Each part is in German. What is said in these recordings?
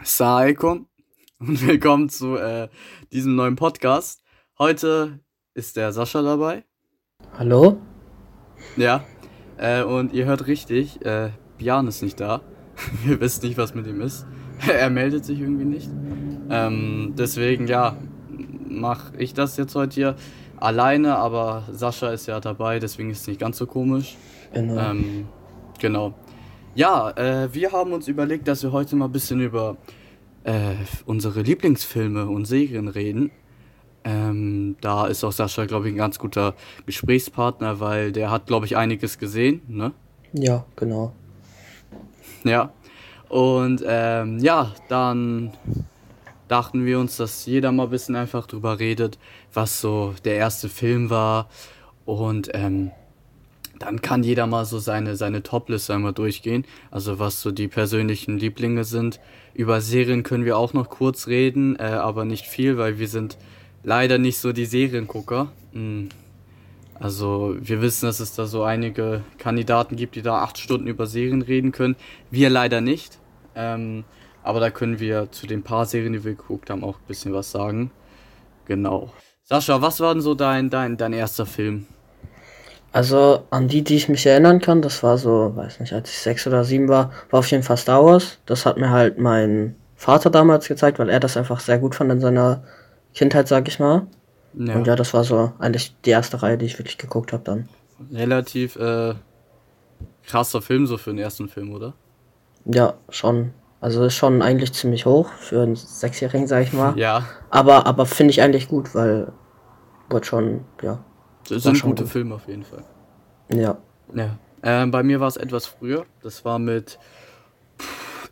Assalamualaikum und willkommen zu äh, diesem neuen Podcast. Heute ist der Sascha dabei. Hallo? Ja. Äh, und ihr hört richtig, äh, Björn ist nicht da. Wir wissen nicht, was mit ihm ist. er meldet sich irgendwie nicht. Ähm, deswegen, ja, mache ich das jetzt heute hier alleine, aber Sascha ist ja dabei, deswegen ist es nicht ganz so komisch. Genau. Ähm, genau. Ja, äh, wir haben uns überlegt, dass wir heute mal ein bisschen über äh, unsere Lieblingsfilme und Serien reden. Ähm, da ist auch Sascha, glaube ich, ein ganz guter Gesprächspartner, weil der hat, glaube ich, einiges gesehen, ne? Ja, genau. Ja. Und ähm, ja, dann dachten wir uns, dass jeder mal ein bisschen einfach drüber redet, was so der erste Film war. Und ähm, dann kann jeder mal so seine, seine Top-Liste einmal durchgehen. Also was so die persönlichen Lieblinge sind. Über Serien können wir auch noch kurz reden, äh, aber nicht viel, weil wir sind leider nicht so die Seriengucker. Mm. Also wir wissen, dass es da so einige Kandidaten gibt, die da acht Stunden über Serien reden können. Wir leider nicht. Ähm, aber da können wir zu den paar Serien, die wir geguckt haben, auch ein bisschen was sagen. Genau. Sascha, was war denn so dein, dein, dein erster Film? Also an die, die ich mich erinnern kann, das war so, weiß nicht, als ich sechs oder sieben war, war auf jeden Fall Star Wars. Das hat mir halt mein Vater damals gezeigt, weil er das einfach sehr gut fand in seiner Kindheit, sag ich mal. Ja. Und ja, das war so eigentlich die erste Reihe, die ich wirklich geguckt habe dann. Relativ äh, krasser Film so für den ersten Film, oder? Ja, schon. Also ist schon eigentlich ziemlich hoch für einen Sechsjährigen, sag ich mal. Ja, Aber, aber finde ich eigentlich gut, weil wird schon, ja. Das sind gute gut. Filme auf jeden Fall. Ja. Ja. Ähm, bei mir war es etwas früher. Das war mit,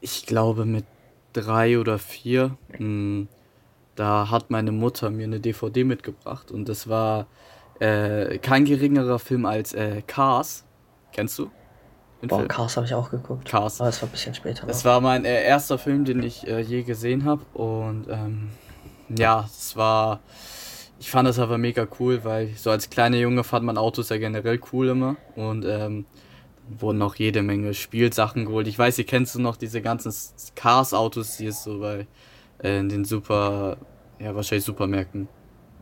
ich glaube, mit drei oder vier. Hm, da hat meine Mutter mir eine DVD mitgebracht und das war äh, kein geringerer Film als äh, Cars. Kennst du? Den Boah, Film? Cars habe ich auch geguckt. Cars. Aber es war ein bisschen später. Das noch. war mein äh, erster Film, den ich äh, je gesehen habe. Und ähm, ja, es war. Ich fand das aber mega cool, weil so als kleiner Junge fand man Autos ja generell cool immer. Und ähm, wurden noch jede Menge Spielsachen geholt. Ich weiß, ihr kennst du noch diese ganzen Cars-Autos, die es so bei äh, in den Super, ja wahrscheinlich Supermärkten.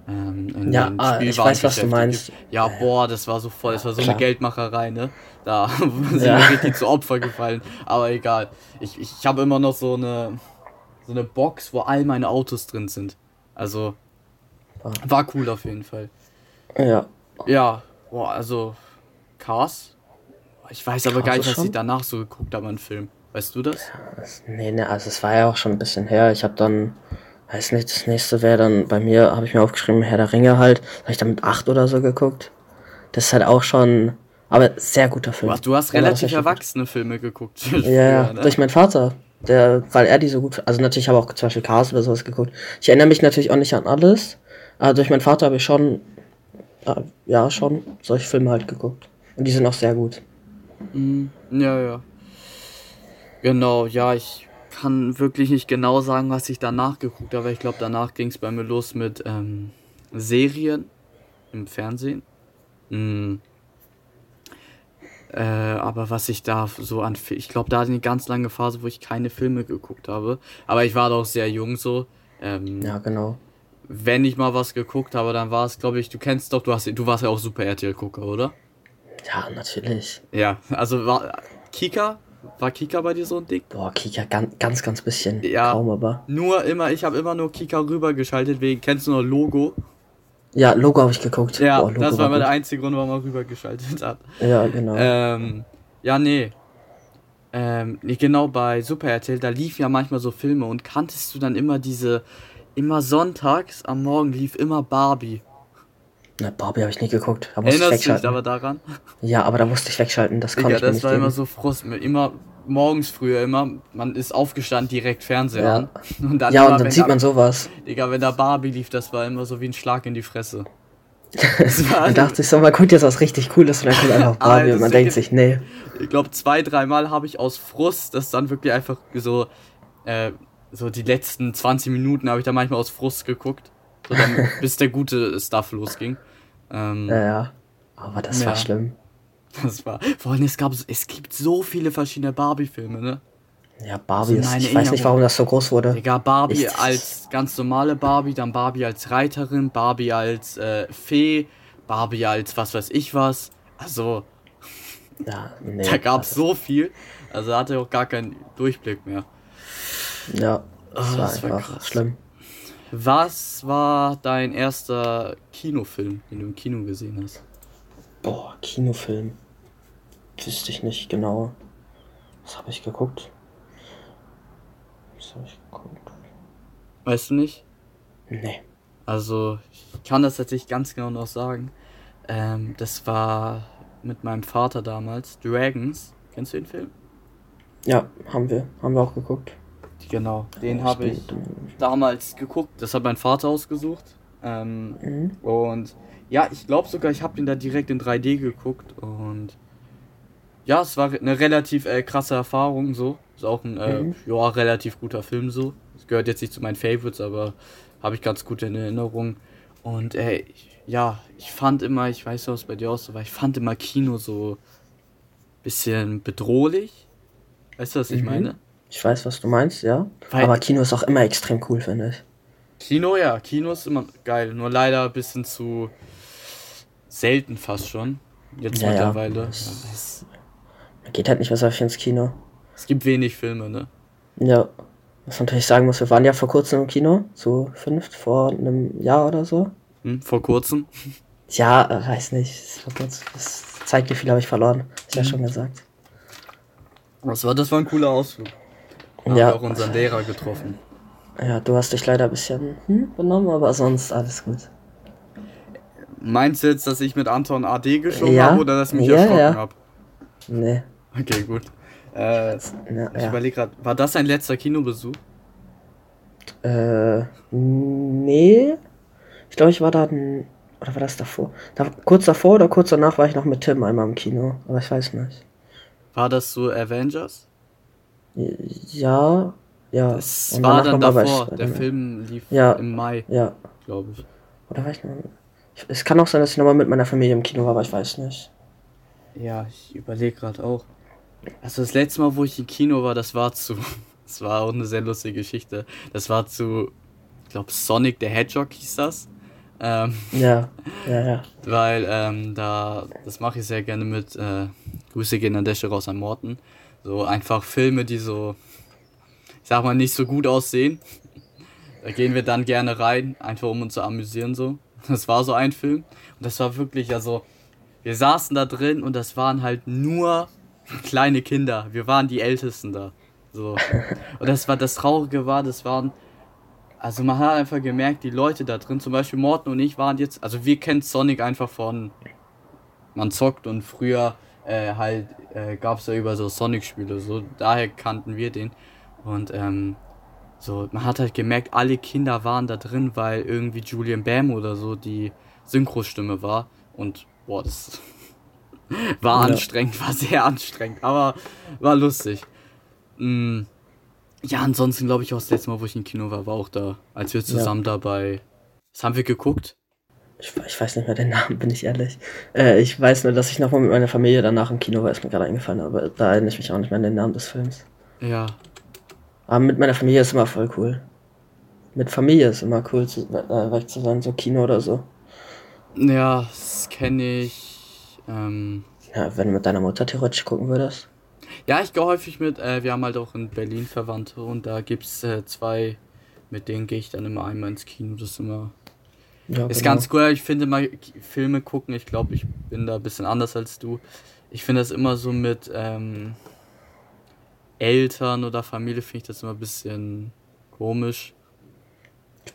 Ähm, in Ja, ah, ich weiß, was du meinst. Ja, boah, das war so voll, das war so Klar. eine Geldmacherei, ne? Da sind Ja. mir richtig zu Opfer gefallen. Aber egal. Ich, ich, ich habe immer noch so eine, so eine Box, wo all meine Autos drin sind. Also. War cool auf jeden Fall. Ja. Ja, boah, also, Cars. Ich weiß aber Cars gar nicht, was schon- ich danach so geguckt habe an Film. Weißt du das? Das- Nee, nee, also es war ja auch schon ein bisschen her. Ich habe dann, weiß nicht, das nächste wäre dann bei mir, habe ich mir aufgeschrieben, Herr der Ringe halt. Habe ich dann mit acht oder so geguckt. Das ist halt auch schon, aber sehr guter Film. Du hast, du hast relativ richtig gut. erwachsene Filme geguckt. Ja, ja, ne? durch meinen Vater. Der, weil er die so gut, also natürlich habe ich auch zum Beispiel Cars oder sowas geguckt. Ich erinnere mich natürlich auch nicht an alles, aber durch meinen Vater habe ich schon, äh, ja, schon solche Filme halt geguckt. Und die sind auch sehr gut. Mhm. Ja, ja. Genau, ja, ich kann wirklich nicht genau sagen, was ich danach geguckt habe. Ich glaube, danach ging es bei mir los mit ähm, Serien im Fernsehen. Mhm. Äh, aber was ich da so an. Ich glaube, da hatte ich eine ganz lange Phase, wo ich keine Filme geguckt habe. Aber ich war doch sehr jung so. Ähm, Ja, genau. Wenn ich mal was geguckt habe, dann war es, glaube ich, du kennst doch, du, hast, du warst ja auch Super RTL-Gucker, oder? Ja, natürlich. Ja, also war Kika, war Kika bei dir so ein Ding? Boah, Kika, ganz, ganz, ganz bisschen. Ja. Kaum, aber. Nur immer, ich habe immer nur Kika rübergeschaltet, wegen, kennst du noch Logo? Ja, Logo habe ich geguckt. Ja, Boah, das war immer gut. der einzige Grund, warum man rübergeschaltet hat. Ja, genau. Ähm, ja, nee. Ähm, nee, genau bei Super RTL, da lief ja manchmal so Filme und kanntest du dann immer diese, immer sonntags am Morgen lief immer Barbie. Na, Barbie habe ich nie geguckt. Da musste ich Erinnerst du dich wegschalten. aber daran? Ja, aber da musste ich wegschalten. Das konnte Digga, ich das nicht war geben. immer so Frust. Immer morgens früher immer, man ist aufgestanden, direkt Fernseher Ja. an. Und dann ja, immer, und dann sieht da, man sowas. Digga, wenn da Barbie lief, das war immer so wie ein Schlag in die Fresse. Das war, Man dachte sich so, man guckt jetzt was richtig Cooles und dann kommt einfach Barbie und man das denkt sich, nee. ich glaube, zwei, dreimal habe ich aus Frust, das dann wirklich einfach so, äh, so die letzten 20 Minuten habe ich da manchmal aus Frust geguckt. So dann, bis der gute Stuff losging. Ähm, Ja, ja. Aber das Ja. war schlimm. Das war. Vor allem, es gab es gibt so viele verschiedene Barbie-Filme, ne? Ja, Barbie ist, ich weiß nicht, warum das so groß wurde. Digga, Barbie ich, als ganz normale Barbie, dann Barbie als Reiterin, Barbie als äh, Fee, Barbie als was weiß ich was. Also, ja, nee, da gab es so viel. Also hatte auch gar keinen Durchblick mehr. Ja, das, oh, war, das war einfach schlimm. Was war dein erster Kinofilm, den du im Kino gesehen hast? Boah, Kinofilm. Wüsste ich nicht genau. Was habe ich geguckt? Was habe ich geguckt? Weißt du nicht? Nee. Also, ich kann das tatsächlich ganz genau noch sagen. Ähm, das war mit meinem Vater damals. Dragons. Kennst du den Film? Ja, haben wir. Haben wir auch geguckt. Genau, den habe ich damals geguckt. Das hat mein Vater ausgesucht. Ähm, mhm. Und ja, ich glaube sogar, ich habe den da direkt in 3D geguckt. Und ja, es war eine relativ äh, krasse Erfahrung so. Ist auch ein äh, mhm. ja, relativ guter Film so. Es gehört jetzt nicht zu meinen Favorites, aber habe ich ganz gut in Erinnerung. Und ey, ja, ich fand immer, ich weiß nicht, was bei dir auch so war, ich fand immer Kino so bisschen bedrohlich. Weißt du, was ich mhm. meine? Ich weiß, was du meinst, ja. Weil Aber Kino ist auch immer extrem cool, finde ich. Kino, ja, Kino ist immer geil. Nur leider ein bisschen zu selten fast schon. Jetzt ja, mittlerweile. Ja. Es, man geht halt nicht was auf ins Kino. Es gibt wenig Filme, ne? Ja. Was man natürlich sagen muss, wir waren ja vor kurzem im Kino, so fünf, vor einem Jahr oder so. Hm, vor kurzem? Ja, äh, weiß nicht. Vor kurzem. Das Zeitgefühl habe ich verloren. Ist ja mhm. schon gesagt. Das war, das war ein cooler Ausflug. Ja. haben wir auch unseren Lehrer getroffen. Ja, du hast dich leider ein bisschen hm, benommen, aber sonst alles gut. Meinst du jetzt, dass ich mit Anton AD geschoben ja? habe oder dass ich mich ja, erschrocken ja. habe? Nee. Okay, gut. Äh, ja, ich überlege gerade, war das dein letzter Kinobesuch? Äh, nee. Ich glaube, ich war da. Oder war das davor? Da, kurz davor oder kurz danach war ich noch mit Tim einmal im Kino, aber ich weiß nicht. War das so Avengers? Ja, ja. Es war dann davor. Der Film lief ja, im Mai, ja. glaube ich. Oder war ich noch. Es kann auch sein, dass ich nochmal mit meiner Familie im Kino war, aber ich weiß nicht. Ja, ich überlege gerade auch. Also das letzte Mal, wo ich im Kino war, das war zu. Das war auch eine sehr lustige Geschichte. Das war zu. Ich glaube, Sonic the Hedgehog hieß das. Ähm, ja, ja, ja. Weil ähm, da, das mache ich sehr gerne mit. Äh, Grüße gehen an der Stelle raus an Morten. So einfach Filme, die so, ich sag mal, nicht so gut aussehen. Da gehen wir dann gerne rein, einfach um uns zu amüsieren so. Das war so ein Film. Und das war wirklich, also, wir saßen da drin und das waren halt nur kleine Kinder. Wir waren die Ältesten da. So. Und das war das Traurige war, das waren. Also man hat einfach gemerkt, die Leute da drin, zum Beispiel Morten und ich waren jetzt, also wir kennen Sonic einfach von man zockt und früher äh, halt äh, gab es ja über so Sonic-Spiele, so daher kannten wir den. Und ähm, so, man hat halt gemerkt, alle Kinder waren da drin, weil irgendwie Julian Bam oder so die Synchrostimme war. Und boah, das war ja. anstrengend, war sehr anstrengend, aber war lustig. Mhm. Ja, ansonsten glaube ich auch das letzte Mal, wo ich im Kino war, war auch da, als wir zusammen ja. dabei. Was haben wir geguckt? Ich, ich, weiß nicht mehr den Namen, bin ich ehrlich. Äh, ich weiß nur, dass ich nochmal mit meiner Familie danach im Kino war, ist mir gerade eingefallen, aber da erinnere ich mich auch nicht mehr an den Namen des Films. Ja. Aber mit meiner Familie ist immer voll cool. Mit Familie ist immer cool, zu, äh, weg zu sein, so Kino oder so. Ja, das kenne ich. Ähm, ja, wenn du mit deiner Mutter theoretisch gucken würdest. Ja, ich gehe häufig mit, äh, wir haben halt auch in Berlin Verwandte und da gibt es äh, zwei, mit denen gehe ich dann immer einmal ins Kino. Das ist immer ja, ist genau. ganz cool. Ich finde mal Filme gucken, ich glaube, ich bin da ein bisschen anders als du. Ich finde das immer so mit ähm, Eltern oder Familie, finde ich das immer ein bisschen komisch.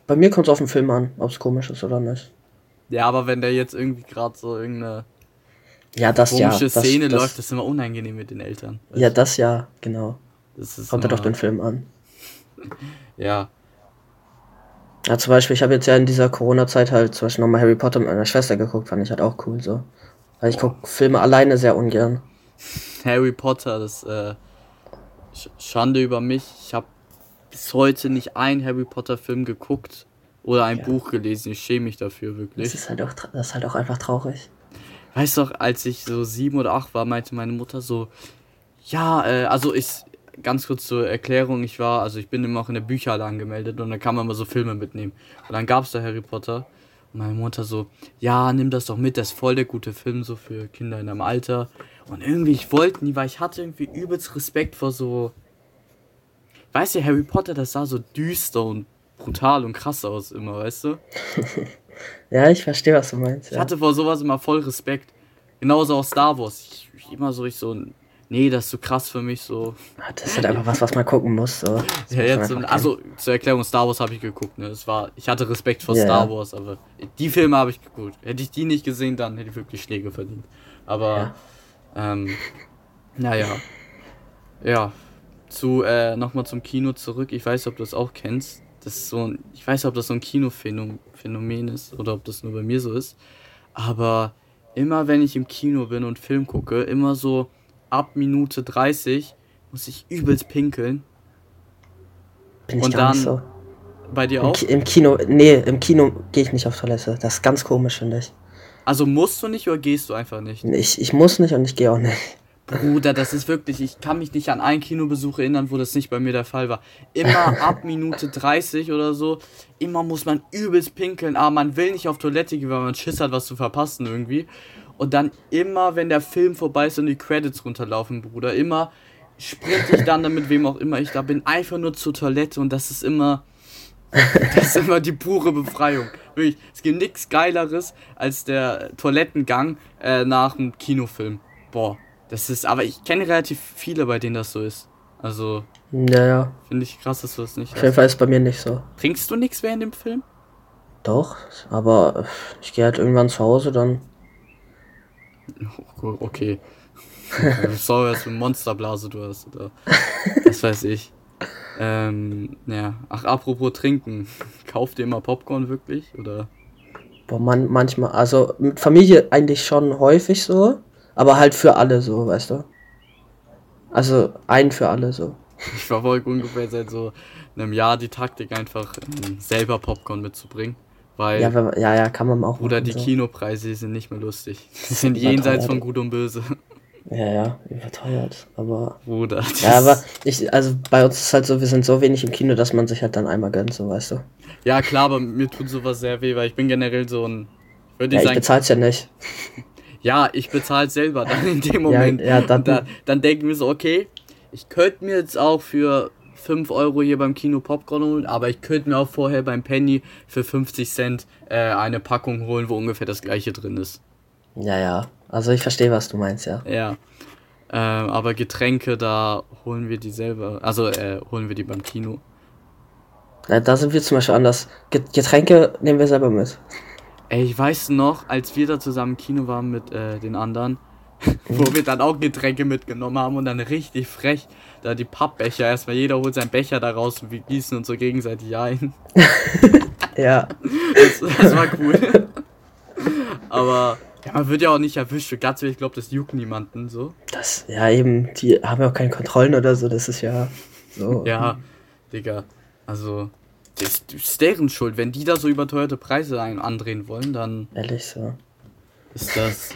Bei mir kommt es auf den Film an, ob es komisch ist oder nicht. Ja, aber wenn der jetzt irgendwie gerade so irgendeine ja, das komische ja, Szene das, läuft, das ist immer unangenehm mit den Eltern. Ja, das ja, genau. Das kommt halt auf den Film an. ja, ja, zum Beispiel, ich habe jetzt ja in dieser Corona-Zeit halt zum Beispiel nochmal Harry Potter mit meiner Schwester geguckt, fand ich halt auch cool so. Weil ich gucke Filme alleine sehr ungern. Harry Potter, das äh, Schande über mich. Ich habe bis heute nicht einen Harry Potter-Film geguckt oder ein ja. Buch gelesen. Ich schäme mich dafür wirklich. Das ist halt auch, das ist halt auch einfach traurig. Weißt du, als ich so sieben oder acht war, meinte meine Mutter so, ja, äh, also ich, ganz kurz zur Erklärung, ich war, also ich bin immer auch in der Bücherhalle angemeldet und dann kann man immer so Filme mitnehmen. Und dann gab es da Harry Potter. Und meine Mutter so, ja, nimm das doch mit, das ist voll der gute Film, so für Kinder in einem Alter. Und irgendwie, ich wollte nie, weil ich hatte irgendwie übelst Respekt vor so. Weißt du, Harry Potter, das sah so düster und brutal und krass aus immer, weißt du? ja, ich verstehe, was du meinst. Ja. Ich hatte vor sowas immer voll Respekt. Genauso auch Star Wars. Ich, ich immer so, ich so, nee, das ist so krass für mich so. Das ist halt einfach was, was man gucken muss. So. Ja, jetzt, also zur Erklärung, Star Wars habe ich geguckt. Ne? Das war, ich hatte Respekt vor yeah. Star Wars, aber die Filme habe ich geguckt. Hätte ich die nicht gesehen, dann hätte ich wirklich Schläge verdient. Aber, ja. ähm, naja. Ja, zu, äh, nochmal zum Kino zurück. Ich weiß, ob du das auch kennst. Das ist so ein, ich weiß, ob das so ein Kinophänomen ist oder ob das nur bei mir so ist. Aber immer wenn ich im Kino bin und Film gucke, immer so ab Minute 30 muss ich übelst pinkeln. Bin ich und dann so. bei dir Im auch? Ki Im Kino, nee, im Kino gehe ich nicht auf Toilette. Das ist ganz komisch, finde ich. Also musst du nicht oder gehst du einfach nicht? Ich, ich muss nicht und ich gehe auch nicht. Bruder, das ist wirklich, ich kann mich nicht an einen Kinobesuch erinnern, wo das nicht bei mir der Fall war. Immer ab Minute 30 oder so, immer muss man übelst pinkeln, aber man will nicht auf Toilette gehen, weil man Schiss hat, was zu verpassen irgendwie. Und dann immer, wenn der Film vorbei ist und die Credits runterlaufen, Bruder, immer sprinte ich dann damit, wem auch immer ich da bin, einfach nur zur Toilette und das ist immer, das ist immer die pure Befreiung. Wirklich, es gibt nichts Geileres als der Toilettengang äh, nach einem Kinofilm. Boah, das ist, aber ich kenne relativ viele, bei denen das so ist. Also, ja, ja. Finde ich krass, dass du das nicht hast. Auf jeden Fall ist bei mir nicht so. Trinkst du nichts während dem Film? Doch, aber ich gehe halt irgendwann zu Hause, dann Okay. Sorry, was für eine Monsterblase du hast, oder? Was weiß ich. Ähm, ja. Ach, apropos trinken. Kauft ihr immer Popcorn wirklich, oder? Boah, man, manchmal, also mit Familie eigentlich schon häufig so, aber halt für alle so, weißt du? Also ein für alle so. Ich verfolge ungefähr seit so einem Jahr die Taktik, einfach ähm, selber Popcorn mitzubringen. Weil, ja, wenn, ja, ja, kann man auch. Oder die so. Kinopreise die sind nicht mehr lustig. Die sind jenseits von Gut und Böse. Ja, ja, überteuert. Aber. Bruder. Ja, aber ich, also bei uns ist halt so, wir sind so wenig im Kino, dass man sich halt dann einmal gönnt, so weißt du. Ja, klar, aber mir tut sowas sehr weh, weil ich bin generell so ein. Würde ja, ich, sagen, bezahl's ja nicht. Ja, ich bezahle selber dann in dem Moment. ja, ja, dann, dann, dann denken wir so, okay, ich könnte mir jetzt auch für 5 Euro hier beim Kino Popcorn holen, aber ich könnte mir auch vorher beim Penny für 50 Cent äh, eine Packung holen, wo ungefähr das gleiche drin ist. Ja, ja. Also ich verstehe, was du meinst, ja. Ja. Ähm, aber Getränke, da holen wir die selber. Also äh, holen wir die beim Kino. Ja, da sind wir zum Beispiel anders. Getränke nehmen wir selber mit. Ey, ich weiß noch, als wir da zusammen im Kino waren mit äh, den anderen, wo wir dann auch Getränke mitgenommen haben und dann richtig frech da die Pappbecher. Erstmal jeder holt seinen Becher da raus und wir gießen uns so gegenseitig ein. ja. Das, das, war cool. Aber ja, man wird ja auch nicht erwischt. Gatze, ich glaube, das juckt niemanden so. Das, ja, eben, die haben ja auch keine Kontrollen oder so, das ist ja so. ja, Digga. Also, das ist deren Schuld. Wenn die da so überteuerte Preise andrehen wollen, dann. Ehrlich so. Ist das.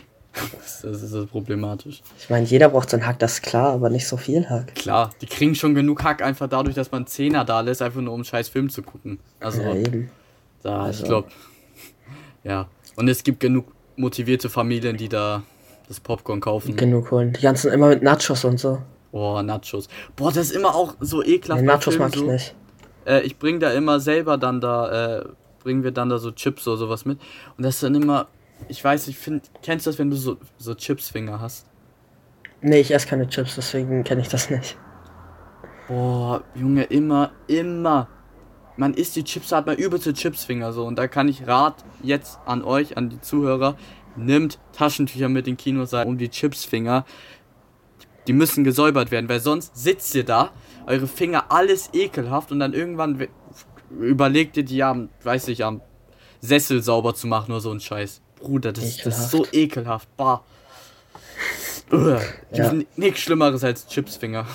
Das, das ist das problematisch. Ich meine, jeder braucht seinen Hack, das ist klar, aber nicht so viel Hack. Klar, die kriegen schon genug Hack einfach dadurch, dass man Zehner da lässt, einfach nur um einen scheiß Film zu gucken. Also, ja, eben. Da, also. ich glaube, ja. Und es gibt genug motivierte Familien, die da das Popcorn kaufen. Genug holen. Die ganzen immer mit Nachos und so. Boah, Nachos. Boah, das ist immer auch so ekelhaft. Nee, Nachos mag ich so. nicht. Äh, ich bring da immer selber dann da, äh, bringen wir dann da so Chips oder sowas mit. Und das ist dann immer ich weiß, ich finde, kennst du das, wenn du so, so Chipsfinger hast? Nee, ich esse keine Chips, deswegen kenne ich das nicht. Boah, Junge, immer, immer. Man isst die Chips, hat man übelste Chipsfinger so. Und da kann ich Rat jetzt an euch, an die Zuhörer, nimmt Taschentücher mit in Kino sein, um die Chipsfinger. Die müssen gesäubert werden, weil sonst sitzt ihr da, eure Finger alles ekelhaft und dann irgendwann überlegt ihr die am, weiß ich, am Sessel sauber zu machen oder so ein Scheiß. Bruder, das, das ist so ekelhaft. Bah. Ja. Nichts Schlimmeres als Chipsfinger.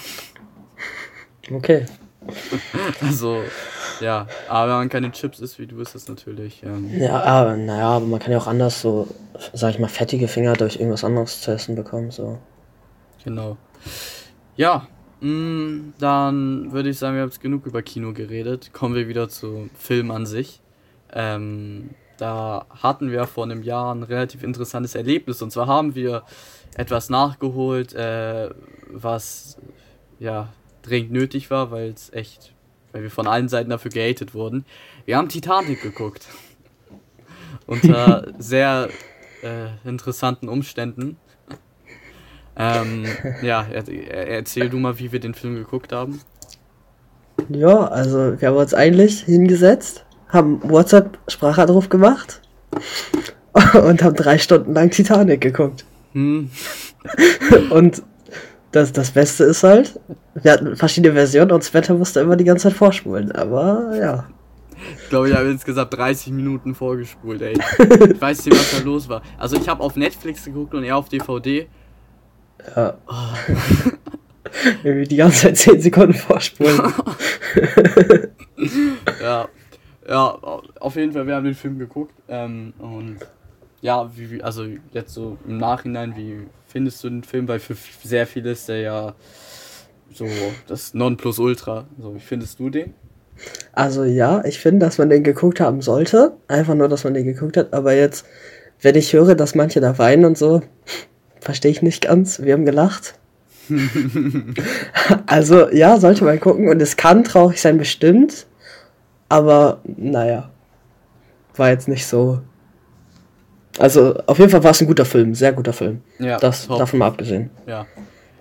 Okay. Also, ja, aber wenn man keine Chips isst, wie du isst das natürlich. Ähm. Ja, aber naja, aber man kann ja auch anders so, sag ich mal, fettige Finger durch irgendwas anderes zu essen bekommen. So. Genau. Ja, Mm, dann würde ich sagen, wir haben jetzt genug über Kino geredet. Kommen wir wieder zum Film an sich. Ähm, da hatten wir vor einem Jahr ein relativ interessantes Erlebnis. Und zwar haben wir etwas nachgeholt, äh, was ja dringend nötig war, weil es echt, weil wir von allen Seiten dafür gehatet wurden. Wir haben Titanic geguckt. Unter sehr äh, interessanten Umständen. Ähm, ja, er, er, erzähl du mal, wie wir den Film geguckt haben. Ja, also wir haben uns eigentlich hingesetzt, haben WhatsApp-Sprachanruf gemacht und haben drei Stunden lang Titanic geguckt. Hm. und das, das Beste ist halt, wir hatten verschiedene Versionen und Sweater musste immer die ganze Zeit vorspulen, aber ja. Ich glaube, ich habe insgesamt 30 Minuten vorgespult, ey. Ich weiß nicht, was da los war. Also ich habe auf Netflix geguckt und er auf DVD ja. Oh. Irgendwie die ganze Zeit 10 Sekunden vorspulen. ja. Ja, auf jeden Fall, wir haben den Film geguckt. Ähm, und ja, wie, also jetzt so im Nachhinein, wie findest du den Film? Weil für sehr viele ist der ja so das Nonplusultra. So, wie findest du den? Also ja, ich finde, dass man den geguckt haben sollte. Einfach nur, dass man den geguckt hat. Aber jetzt, wenn ich höre, dass manche da weinen und so, Verstehe ich nicht ganz. Wir haben gelacht. also ja, sollte man gucken. Und es kann traurig sein, bestimmt. Aber naja, war jetzt nicht so. Also auf jeden Fall war es ein guter Film, sehr guter Film. Ja, das top. davon mal abgesehen. Ja.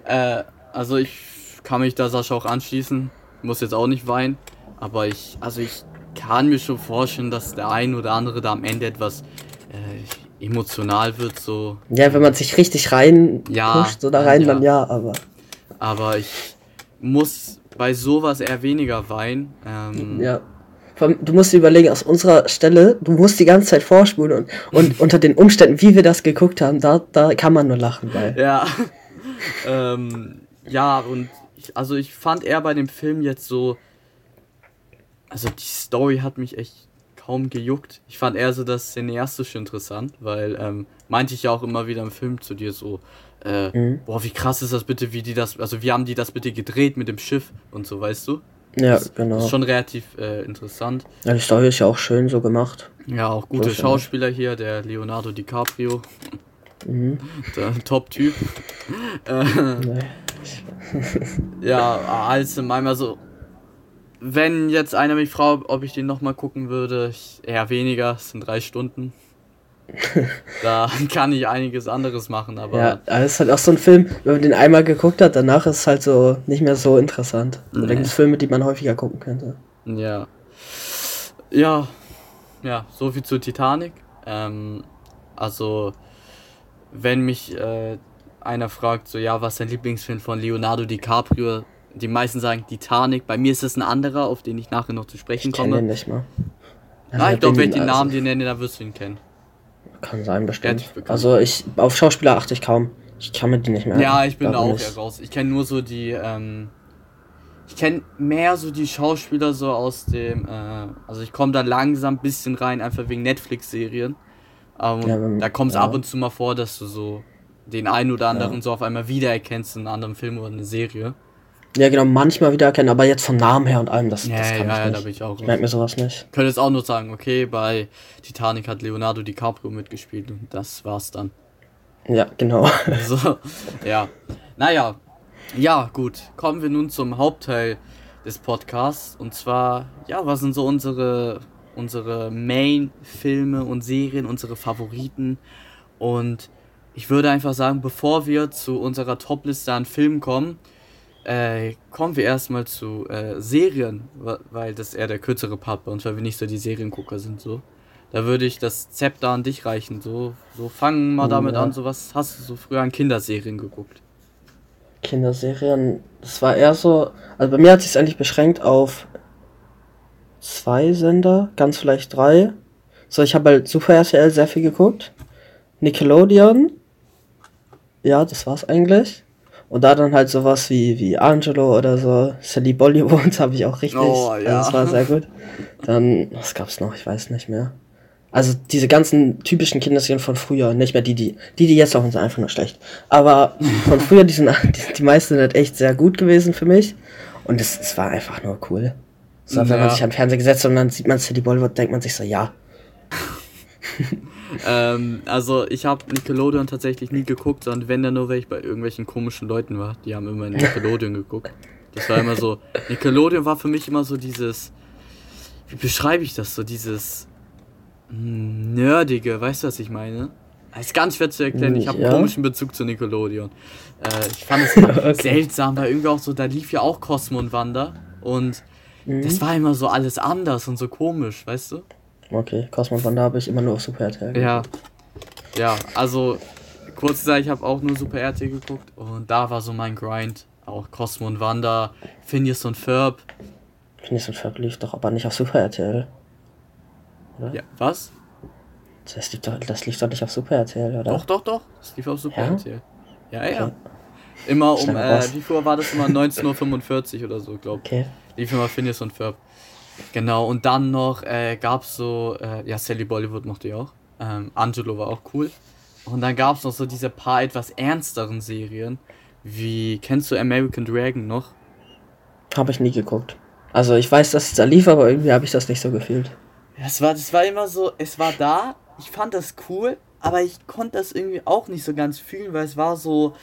Äh, also ich kann mich da Sascha auch anschließen. Muss jetzt auch nicht weinen. Aber ich, also ich kann mir schon vorstellen, dass der ein oder andere da am Ende etwas äh, emotional wird, so. Ja, wenn man sich richtig rein ja, pusht oder rein, ja. dann ja, aber. Aber ich muss bei sowas eher weniger weinen. Ähm, ja. Du musst dir überlegen, aus unserer Stelle, du musst die ganze Zeit vorspulen und, und unter den Umständen, wie wir das geguckt haben, da, da kann man nur lachen bei. Ja. ähm, ja, und ich, also ich fand eher bei dem Film jetzt so. Also die Story hat mich echt kaum gejuckt. Ich fand eher so das Cineastische interessant, weil ähm, meinte ich ja auch immer wieder im Film zu dir so, äh, mhm. boah, wie krass ist das bitte, wie die das, also wie haben die das bitte gedreht mit dem Schiff und so, weißt du? Ja, das genau. Ist schon relativ äh, interessant. Ja, die Story ist ja auch schön so gemacht. Ja, auch gute so Schauspieler hier, der Leonardo DiCaprio. Mhm. Der Top-Typ. äh, ja, alles in meinem, also wenn jetzt einer mich fragt, ob ich den nochmal gucken würde, ich, eher weniger, es sind drei Stunden. da kann ich einiges anderes machen, aber. Ja, das ist halt auch so ein Film, wenn man den einmal geguckt hat, danach ist es halt so nicht mehr so interessant. Nee. Da gibt es Filme, die man häufiger gucken könnte. Ja. Ja. Ja, so viel zu Titanic. Ähm, also, wenn mich äh, einer fragt, so, ja, was ist dein Lieblingsfilm von Leonardo DiCaprio, die meisten sagen Titanic. Bei mir ist es ein anderer, auf den ich nachher noch zu sprechen ich komme. Den nicht mal. Also Nein, ich glaube, wenn ich den Namen dir nenne, dann wirst du ihn kennen. Kann sein, bestimmt. Also ich auf Schauspieler achte ich kaum. Ich kann mir die nicht mehr. Ja, ich bin da auch eher raus. Ich kenne nur so die, ähm, ich kenne mehr so die Schauspieler so aus dem, äh, also ich komme da langsam ein bisschen rein, einfach wegen Netflix-Serien. Ähm, ja, da kommt es ja. ab und zu mal vor, dass du so den einen oder anderen ja. so auf einmal wiedererkennst in einem anderen Film oder eine Serie. Ja, genau, manchmal wiedererkennen, aber jetzt vom Namen her und allem, das, ja, das kann ja, ich ja, nicht. da bin ich auch. Ich merke mir sowas nicht. Ich könnte jetzt auch nur sagen, okay, bei Titanic hat Leonardo DiCaprio mitgespielt und das war's dann. Ja, genau. So, ja. Naja, ja, gut. Kommen wir nun zum Hauptteil des Podcasts. Und zwar, ja, was sind so unsere, unsere Main-Filme und Serien, unsere Favoriten? Und ich würde einfach sagen, bevor wir zu unserer Top-Liste an Filmen kommen, äh, kommen wir erstmal zu äh, Serien, weil das eher der kürzere Part bei uns, weil wir nicht so die Seriengucker sind so. Da würde ich das Zepter an dich reichen. So, so fangen mal damit ja. an. So was hast du so früher an Kinderserien geguckt? Kinderserien, das war eher so. Also bei mir hat sich eigentlich beschränkt auf zwei Sender, ganz vielleicht drei. So, ich habe halt Super RTL sehr viel geguckt. Nickelodeon. Ja, das war's eigentlich. Und da dann halt sowas wie, wie Angelo oder so, Sally Bollywood habe ich auch richtig. Oh, ja. Also das war sehr gut. Dann, was gab's noch? Ich weiß nicht mehr. Also diese ganzen typischen Kinderserien von früher, nicht mehr die, die, die, die jetzt laufen, sind einfach nur schlecht. Aber von früher, die sind, die, die meisten sind echt sehr gut gewesen für mich. Und es, es war einfach nur cool. So, ja. wenn man sich an den Fernseher gesetzt und dann sieht man City Bollywood, denkt man sich so, ja. ähm, also ich habe Nickelodeon tatsächlich nie geguckt, sondern wenn dann nur, weil ich bei irgendwelchen komischen Leuten war, die haben immer Nickelodeon geguckt. Das war immer so, Nickelodeon war für mich immer so dieses, wie beschreibe ich das, so dieses nerdige, weißt du, was ich meine? Das ist ganz schwer zu erklären. Ich habe einen ja. komischen Bezug zu Nickelodeon. Äh, ich fand es okay. seltsam, weil irgendwie auch so, da lief ja auch Cosmo und Wanda und mhm. das war immer so alles anders und so komisch, weißt du? Okay, Cosmo und Wanda habe ich immer nur auf Super RTL. Ja. Ja, also kurz gesagt, ich habe auch nur Super RTL geguckt und da war so mein Grind. Auch Cosmo und Wanda, Phineas und Ferb. Phineas und Ferb lief doch aber nicht auf Super RTL. Oder? Ja, was? Das lief, doch, das lief doch nicht auf Super RTL, oder? Doch, doch, doch. Das lief auf Super ja? RTL. Ja, ja. Okay. Immer um, äh, wie viel war das immer? 19.45 Uhr oder so, glaub ich. Okay. Lief immer Phineas und Ferb. Genau, und dann noch äh, gab es so, äh, ja, Sally Bollywood mochte ich auch. Ähm, Angelo war auch cool. Und dann gab es noch so diese paar etwas ernsteren Serien. Wie, kennst du American Dragon noch? Habe ich nie geguckt. Also ich weiß, dass es da lief, aber irgendwie habe ich das nicht so gefühlt. Das war, das war immer so, es war da, ich fand das cool, aber ich konnte das irgendwie auch nicht so ganz fühlen, weil es war so,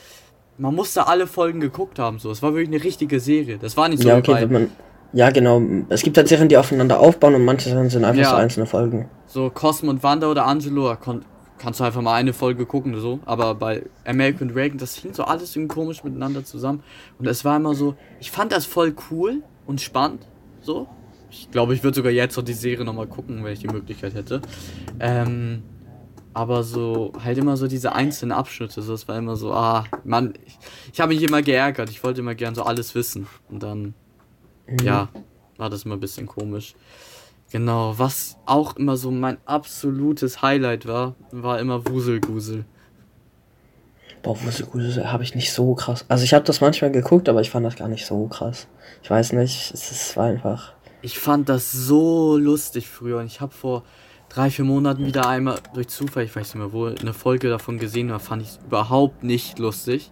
man musste alle Folgen geguckt haben, so. Es war wirklich eine richtige Serie. Das war nicht so ja, okay, wenn man, ja, genau. Es gibt halt Serien, die aufeinander aufbauen und manche Serien sind einfach ja. so einzelne Folgen. So Cosmo und Wanda oder Angelo, kon kannst du einfach mal eine Folge gucken oder so. Aber bei American Dragon, das hing so alles irgendwie komisch miteinander zusammen. Und es war immer so, ich fand das voll cool und spannend, so. Ich glaube, ich würde sogar jetzt noch die Serie nochmal gucken, wenn ich die Möglichkeit hätte. Ähm, aber so, halt immer so diese einzelnen Abschnitte. So, es war immer so, ah, Mann, ich, ich habe mich immer geärgert. Ich wollte immer gern so alles wissen. Und dann, mhm. ja, war das immer ein bisschen komisch. Genau, was auch immer so mein absolutes Highlight war, war immer Wuselgusel. Boah, Wuselgusel habe ich nicht so krass. Also ich habe das manchmal geguckt, aber ich fand das gar nicht so krass. Ich weiß nicht, es war einfach ich fand das so lustig früher und ich habe vor drei, vier Monaten wieder einmal durch Zufall, ich weiß nicht mehr wo, eine Folge davon gesehen, da fand ich überhaupt nicht lustig.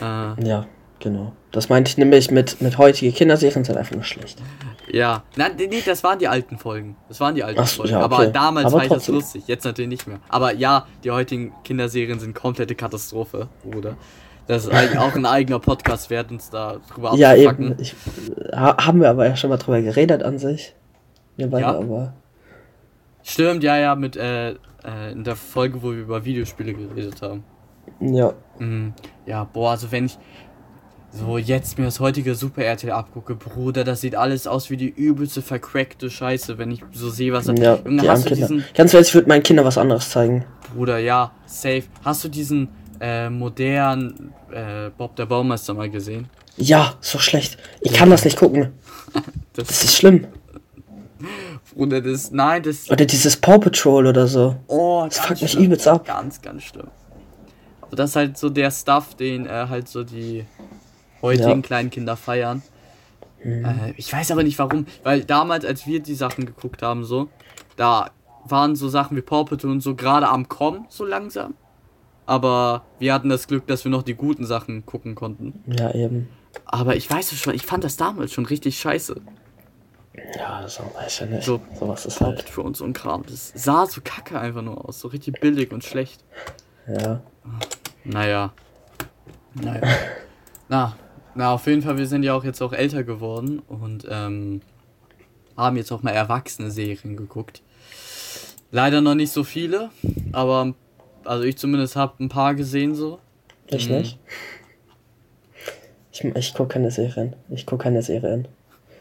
Äh, ja, genau. Das meinte ich nämlich mit, mit heutige Kinderserien sind einfach nur schlecht. Ja, nein, nee, das waren die alten Folgen. Das waren die alten Ach, Folgen. Ja, okay. Aber damals Aber fand ich das lustig, jetzt natürlich nicht mehr. Aber ja, die heutigen Kinderserien sind komplette Katastrophe, Bruder. Das ist eigentlich auch ein eigener Podcast wert, uns da drüber Ja, eben. Ich, haben wir aber ja schon mal drüber geredet an sich. Wir beide ja. aber. Stimmt, ja, ja, mit äh, äh, in der Folge, wo wir über Videospiele geredet haben. Ja. Mhm. Ja, boah, also wenn ich so jetzt mir das heutige Super RTL abgucke, Bruder, das sieht alles aus wie die übelste vercrackte Scheiße, wenn ich so sehe, was da. Ja, die hast du diesen. Ganz ehrlich, ich würde meinen Kindern was anderes zeigen. Bruder, ja, safe. Hast du diesen äh, modern äh, Bob der Baumeister mal gesehen? Ja, so schlecht. Ich ja. kann das nicht gucken. das, das, ist schlimm. Oder das, nein, das. Oder dieses Paw Patrol oder so. Oh, das fuckt mich übelst ab. Ganz, ganz schlimm. Aber das ist halt so der Stuff, den äh, halt so die heutigen ja. kleinen Kinder feiern. Mhm. Äh, ich weiß aber nicht warum, weil damals, als wir die Sachen geguckt haben, so, da waren so Sachen wie Paw Patrol und so gerade am Kommen, so langsam aber wir hatten das Glück, dass wir noch die guten Sachen gucken konnten. Ja, eben. Aber ich weiß schon, ich fand das damals schon richtig scheiße. Ja, so weiß ich nicht. So, was ist halt. Für uns so ein Kram. Das sah so kacke einfach nur aus. So richtig billig und schlecht. Ja. Naja. Naja. na, na, auf jeden Fall, wir sind ja auch jetzt auch älter geworden und ähm, haben jetzt auch mal erwachsene Serien geguckt. Leider noch nicht so viele, aber also ich zumindest habe ein paar gesehen so. Ich mhm. nicht. Ich, ich gucke keine Serien. Ich gucke keine Serien.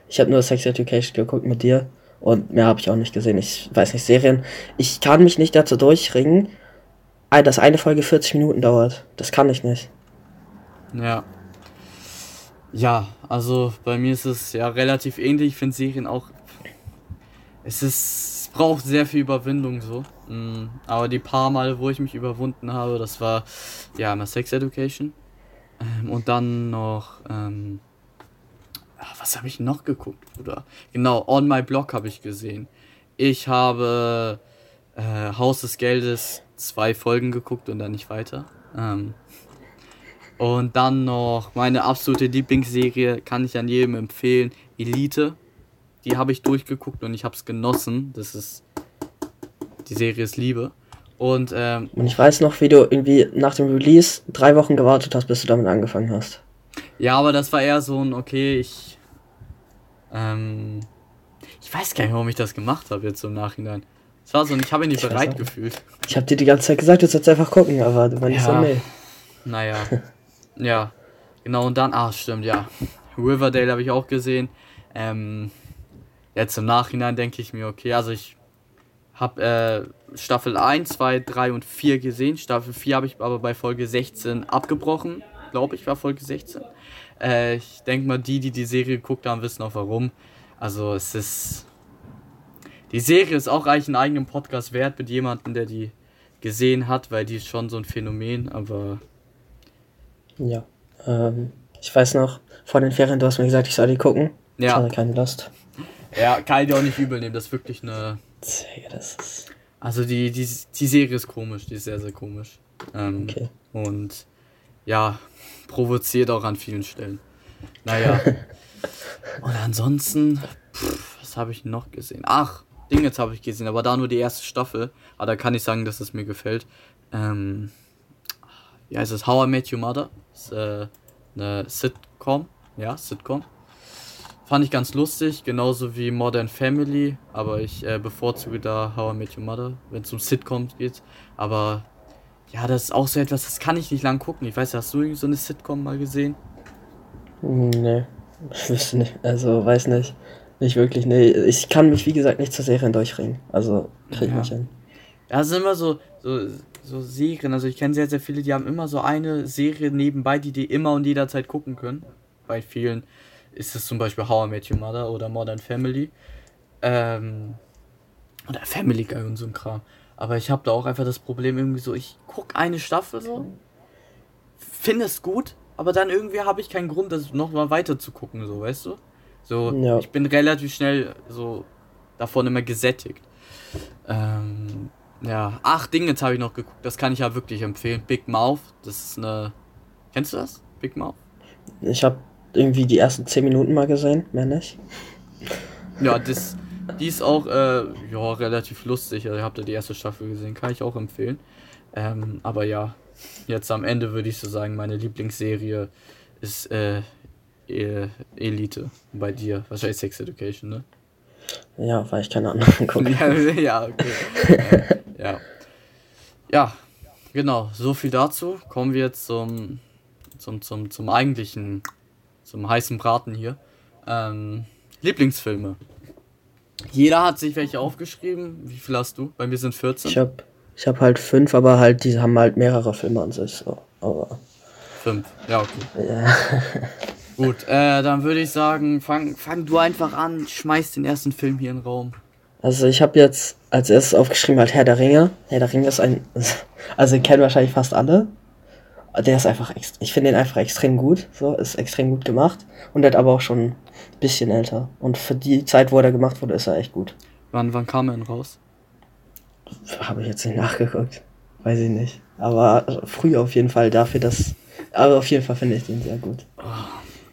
Ich habe nur Sex Education geguckt mit dir und mehr habe ich auch nicht gesehen. Ich weiß nicht, Serien. Ich kann mich nicht dazu durchringen, dass eine Folge 40 Minuten dauert. Das kann ich nicht. Ja. Ja, also bei mir ist es ja relativ ähnlich. Ich finde Serien auch. Es ist braucht sehr viel Überwindung so. Mm, aber die paar Mal, wo ich mich überwunden habe, das war ja immer Sex Education. Ähm, und dann noch, ähm, ah, was habe ich noch geguckt, Bruder? Genau, On My Blog habe ich gesehen. Ich habe äh, Haus des Geldes zwei Folgen geguckt und dann nicht weiter. Ähm, und dann noch meine absolute Lieblingsserie, kann ich an jedem empfehlen, Elite. Die habe ich durchgeguckt und ich habe es genossen. Das ist die Serie ist Liebe. Und, ähm, und ich weiß noch, wie du irgendwie nach dem Release drei Wochen gewartet hast, bis du damit angefangen hast. Ja, aber das war eher so ein, okay, ich. Ähm, ich weiß gar nicht, warum ich das gemacht habe jetzt im Nachhinein. Es war so, ich habe ihn nicht bereit gefühlt. Ich habe dir die ganze Zeit gesagt, du sollst einfach gucken, aber du meinst ja. so, nee. Naja. ja. Genau, und dann, ah, stimmt, ja. Riverdale habe ich auch gesehen. Ähm, jetzt im Nachhinein denke ich mir, okay, also ich habe äh, Staffel 1, 2, 3 und 4 gesehen. Staffel 4 habe ich aber bei Folge 16 abgebrochen. Glaube ich, war Folge 16. Äh, ich denke mal, die, die die Serie geguckt haben, wissen auch warum. Also es ist die Serie ist auch eigentlich einen eigenen Podcast wert mit jemandem, der die gesehen hat, weil die ist schon so ein Phänomen, aber. Ja. Ähm, ich weiß noch, vor den Ferien, du hast mir gesagt, ich soll die gucken. Ja. Ich hatte keine Lust. Ja, kann ich dir auch nicht übel nehmen, das ist wirklich eine. Das ist also die, die, die Serie ist komisch, die ist sehr, sehr komisch. Ähm, okay. Und ja, provoziert auch an vielen Stellen. Naja. und ansonsten, pff, was habe ich noch gesehen? Ach, Ding jetzt habe ich gesehen, aber da nur die erste Staffel. Aber da kann ich sagen, dass es mir gefällt. Ähm, wie heißt es? How I Met Your Mother. Ist, äh, eine Sitcom. Ja, Sitcom. Fand ich ganz lustig, genauso wie Modern Family, aber ich äh, bevorzuge da How I Met Your Mother, wenn es um Sitcoms geht. Aber ja, das ist auch so etwas, das kann ich nicht lang gucken. Ich weiß, hast du so eine Sitcom mal gesehen? Nee, ich wüsste nicht. Also, weiß nicht. Nicht wirklich, nee. Ich kann mich, wie gesagt, nicht zur Serien durchringen. Also, krieg ich ja. nicht hin. Ja, es sind immer so, so, so Serien. Also, ich kenne sehr, sehr viele, die haben immer so eine Serie nebenbei, die die immer und jederzeit gucken können. Bei vielen ist es zum Beispiel How I Met Your Mother oder Modern Family. Ähm, oder Family Guy und so ein Kram. Aber ich habe da auch einfach das Problem irgendwie so, ich gucke eine Staffel so, finde es gut, aber dann irgendwie habe ich keinen Grund, das nochmal weiter zu gucken, so, weißt du? So, ja. ich bin relativ schnell so davon immer gesättigt. Ähm, ja, ach, Dinge jetzt habe ich noch geguckt. Das kann ich ja wirklich empfehlen. Big Mouth, das ist eine. Kennst du das? Big Mouth? Ich habe irgendwie die ersten 10 Minuten mal gesehen, mehr nicht. Ja, das, die ist auch äh, ja, relativ lustig. Also, ihr habt ja die erste Staffel gesehen, kann ich auch empfehlen. Ähm, aber ja, jetzt am Ende würde ich so sagen, meine Lieblingsserie ist äh, E Elite bei dir. Wahrscheinlich Sex Education, ne? Ja, weil ich keine anderen gucke. ja, ja, okay. ja. Ja, genau. So viel dazu. Kommen wir jetzt zum, zum, zum, zum eigentlichen, zum heißen Braten hier. Ähm, Lieblingsfilme. Jeder hat sich welche aufgeschrieben. Wie viel hast du? Bei mir sind 14. Ich habe ich hab halt fünf, aber halt, die haben halt mehrere Filme an sich. So. Aber fünf, ja, okay. Ja. Gut, äh, dann würde ich sagen, fang, fang du einfach an, schmeiß den ersten Film hier in den Raum. Also ich habe jetzt als erstes aufgeschrieben halt Herr der Ringe. Herr der Ringe ist ein, also den kennen wahrscheinlich fast alle. Der ist einfach, ich finde den einfach extrem gut, so, ist extrem gut gemacht. Und der hat aber auch schon ein bisschen älter. Und für die Zeit, wo er gemacht wurde, ist er echt gut. Wann, wann kam er denn raus? Habe ich jetzt nicht nachgeguckt. Weiß ich nicht. Aber früh auf jeden Fall dafür, dass. Aber auf jeden Fall finde ich den sehr gut. Oh.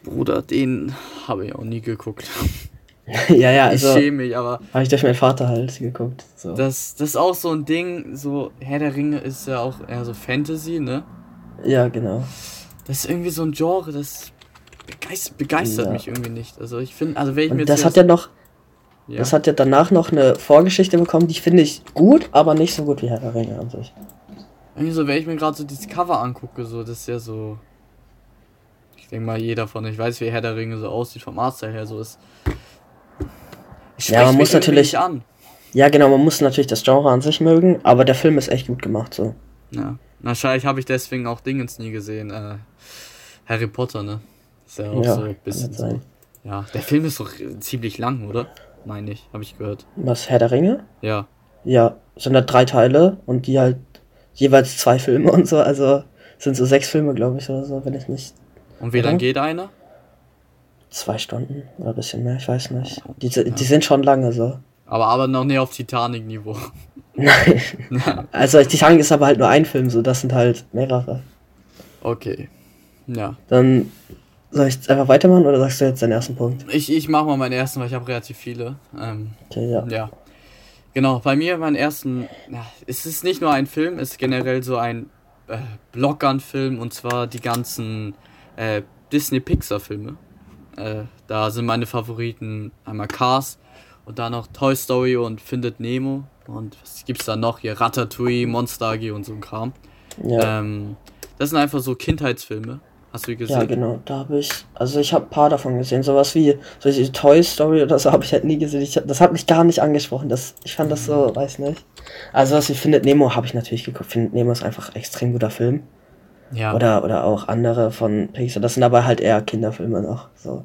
Bruder, den habe ich auch nie geguckt. ja, ja, also. Ich schäme mich, aber. Habe ich durch meinen Vater halt geguckt. So. Das, das ist auch so ein Ding, so Herr der Ringe ist ja auch eher so Fantasy, ne? Ja, genau. Das ist irgendwie so ein Genre, das begeistert, begeistert ja. mich irgendwie nicht. Also ich finde, also wenn ich mir Das hat ja noch. Ja. Das hat ja danach noch eine Vorgeschichte bekommen, die finde ich gut, aber nicht so gut wie Herr der Ringe an sich. Irgendwie so, wenn ich mir gerade so dieses Cover angucke, so, das ist ja so denke mal, jeder von euch weiß, wie Herr der Ringe so aussieht, vom Artstyle her so ist. Ja, man muss natürlich. An. Ja, genau, man muss natürlich das Genre an sich mögen, aber der Film ist echt gut gemacht, so. Ja. Wahrscheinlich habe ich deswegen auch Dingens nie gesehen. Äh, Harry Potter, ne? Ist ja auch ja, so ein bisschen so. Ja, der Film ist doch ziemlich lang, oder? Meine ich, habe ich gehört. Was, Herr der Ringe? Ja. Ja, sind da drei Teile und die halt jeweils zwei Filme und so, also sind so sechs Filme, glaube ich, oder so, wenn ich nicht und wie lange geht einer? Zwei Stunden oder ein bisschen mehr, ich weiß nicht. Die, die sind schon lange so. Aber, aber noch nicht auf Titanic-Niveau. Nein. also Titanic ist aber halt nur ein Film, so das sind halt mehrere. Okay. Ja. Dann soll ich jetzt einfach weitermachen oder sagst du jetzt deinen ersten Punkt? Ich, ich mach mal meinen ersten, weil ich habe relativ viele. Ähm, Okay, ja. ja. Genau, bei mir meinen ersten, ja, es ist nicht nur ein Film, es ist generell so ein äh, Block an Film und zwar die ganzen äh, Disney-Pixar-Filme. Äh, da sind meine Favoriten einmal Cars und dann noch Toy Story und Findet Nemo und was gibt's da noch hier? Ratatouille, Monster AG und so ein Kram. Ja, Ähm, das sind einfach so Kindheitsfilme. Hast du die gesehen? ja genau, da habe ich, also ich habe ein paar davon gesehen, sowas wie, solche Toy Story oder so habe ich halt nie gesehen. Ich, das hat mich gar nicht angesprochen, das, ich fand das so, weiß nicht. Also was wie Findet Nemo habe ich natürlich geguckt, Findet Nemo ist einfach ein extrem guter Film. Ja. Oder, oder auch andere von Pixar. Das sind aber halt eher Kinderfilme noch. So.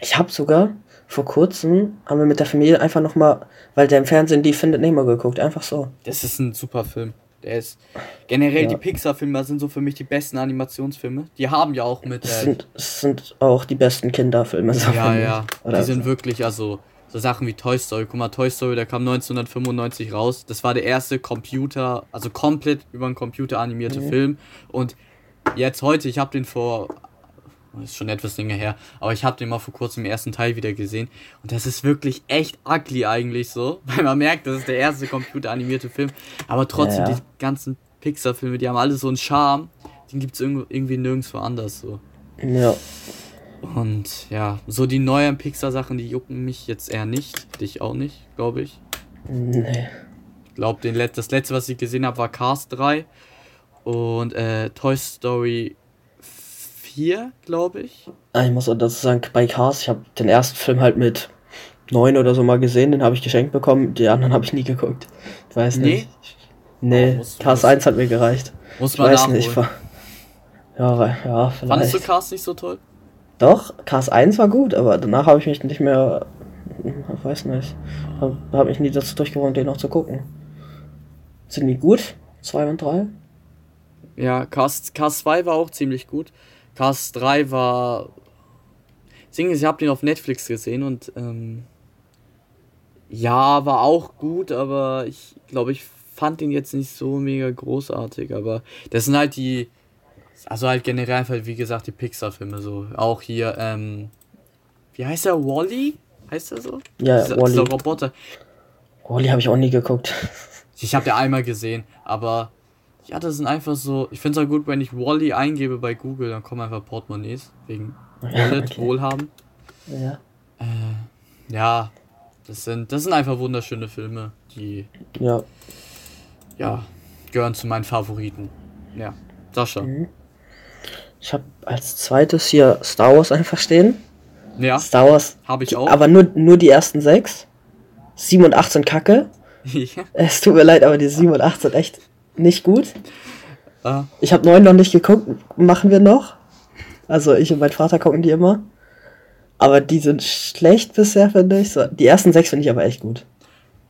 Ich habe sogar vor kurzem, haben wir mit der Familie einfach nochmal, weil der im Fernsehen die Findet Nemo geguckt. Einfach so. Das ist ein super Film. Der ist generell Ja. die Pixar-Filme sind so für mich die besten Animationsfilme. Die haben ja auch mit Das äh, sind, das sind auch die besten Kinderfilme. So ja ja, Oder die sind wirklich also so Sachen wie Toy Story. Guck mal, Toy Story, der kam 1995 raus. Das war der erste Computer, also komplett über einen Computer animierte Film. Und jetzt heute, ich habe den vor das ist schon etwas länger her, aber ich habe den mal vor kurzem im ersten Teil wieder gesehen und das ist wirklich echt ugly eigentlich so, weil man merkt, das ist der erste computeranimierte Film, aber trotzdem Ja, ja. die ganzen Pixar-Filme, die haben alle so einen Charme, den gibt es irgendwie nirgendwo anders so. Ja. Und ja, so die neuen Pixar-Sachen, die jucken mich jetzt eher nicht, dich auch nicht, glaube ich. Nee. Ich glaube, Let das letzte, was ich gesehen habe, war Cars 3 und äh, Toy Story 4, glaube ich. Ah, Ich muss auch dazu sagen, bei Cars, ich habe den ersten Film halt mit neun oder so mal gesehen, den habe ich geschenkt bekommen, die anderen habe ich nie geguckt. Ich weiß Nee? nicht. Nee, Oh, Cars 1 hat mir gereicht. Muss Ich man weiß nachholen. nicht. war- Ja, ja, Fandest du vielleicht. Cars nicht so toll? Doch, Cars 1 war gut, aber danach habe ich mich nicht mehr. Ich weiß nicht. Habe hab mich nie dazu durchgerungen, den noch zu gucken. Sind die gut? 2 und 3? Ja, Cars, Cars 2 war auch ziemlich gut. Cars 3 war. Singen, ich habe den auf Netflix gesehen und ähm, ja, war auch gut, aber ich glaube, ich fand den jetzt nicht so mega großartig. Aber das sind halt die. Also halt generell einfach, wie gesagt, die Pixar-Filme so. Auch hier, ähm. Wie heißt der? Wally? Heißt er so? Ja, dieser, Wall-E. dieser Roboter. Wally habe ich auch nie geguckt. Ich habe den einmal gesehen, aber ja, das sind einfach so. Ich finde es auch gut, wenn ich Wally eingebe bei Google, dann kommen einfach Portemonnaies wegen Wallet, okay. Wohlhaben. Ja. Ja, das sind, das sind einfach wunderschöne Filme, die Ja. ja gehören zu meinen Favoriten. Ja, Sascha. Mhm. Ich habe als zweites hier Star Wars einfach stehen. Ja, Star Wars. habe ich auch. Aber nur, nur die ersten sechs. 7 und 8 sind kacke. ja, Es tut mir leid, aber die 7 und 8 sind echt nicht gut. äh, Ich habe 9 noch nicht geguckt. Machen wir noch? Also ich und mein Vater gucken die immer. Aber die sind schlecht bisher, finde ich. So, die ersten sechs finde ich aber echt gut.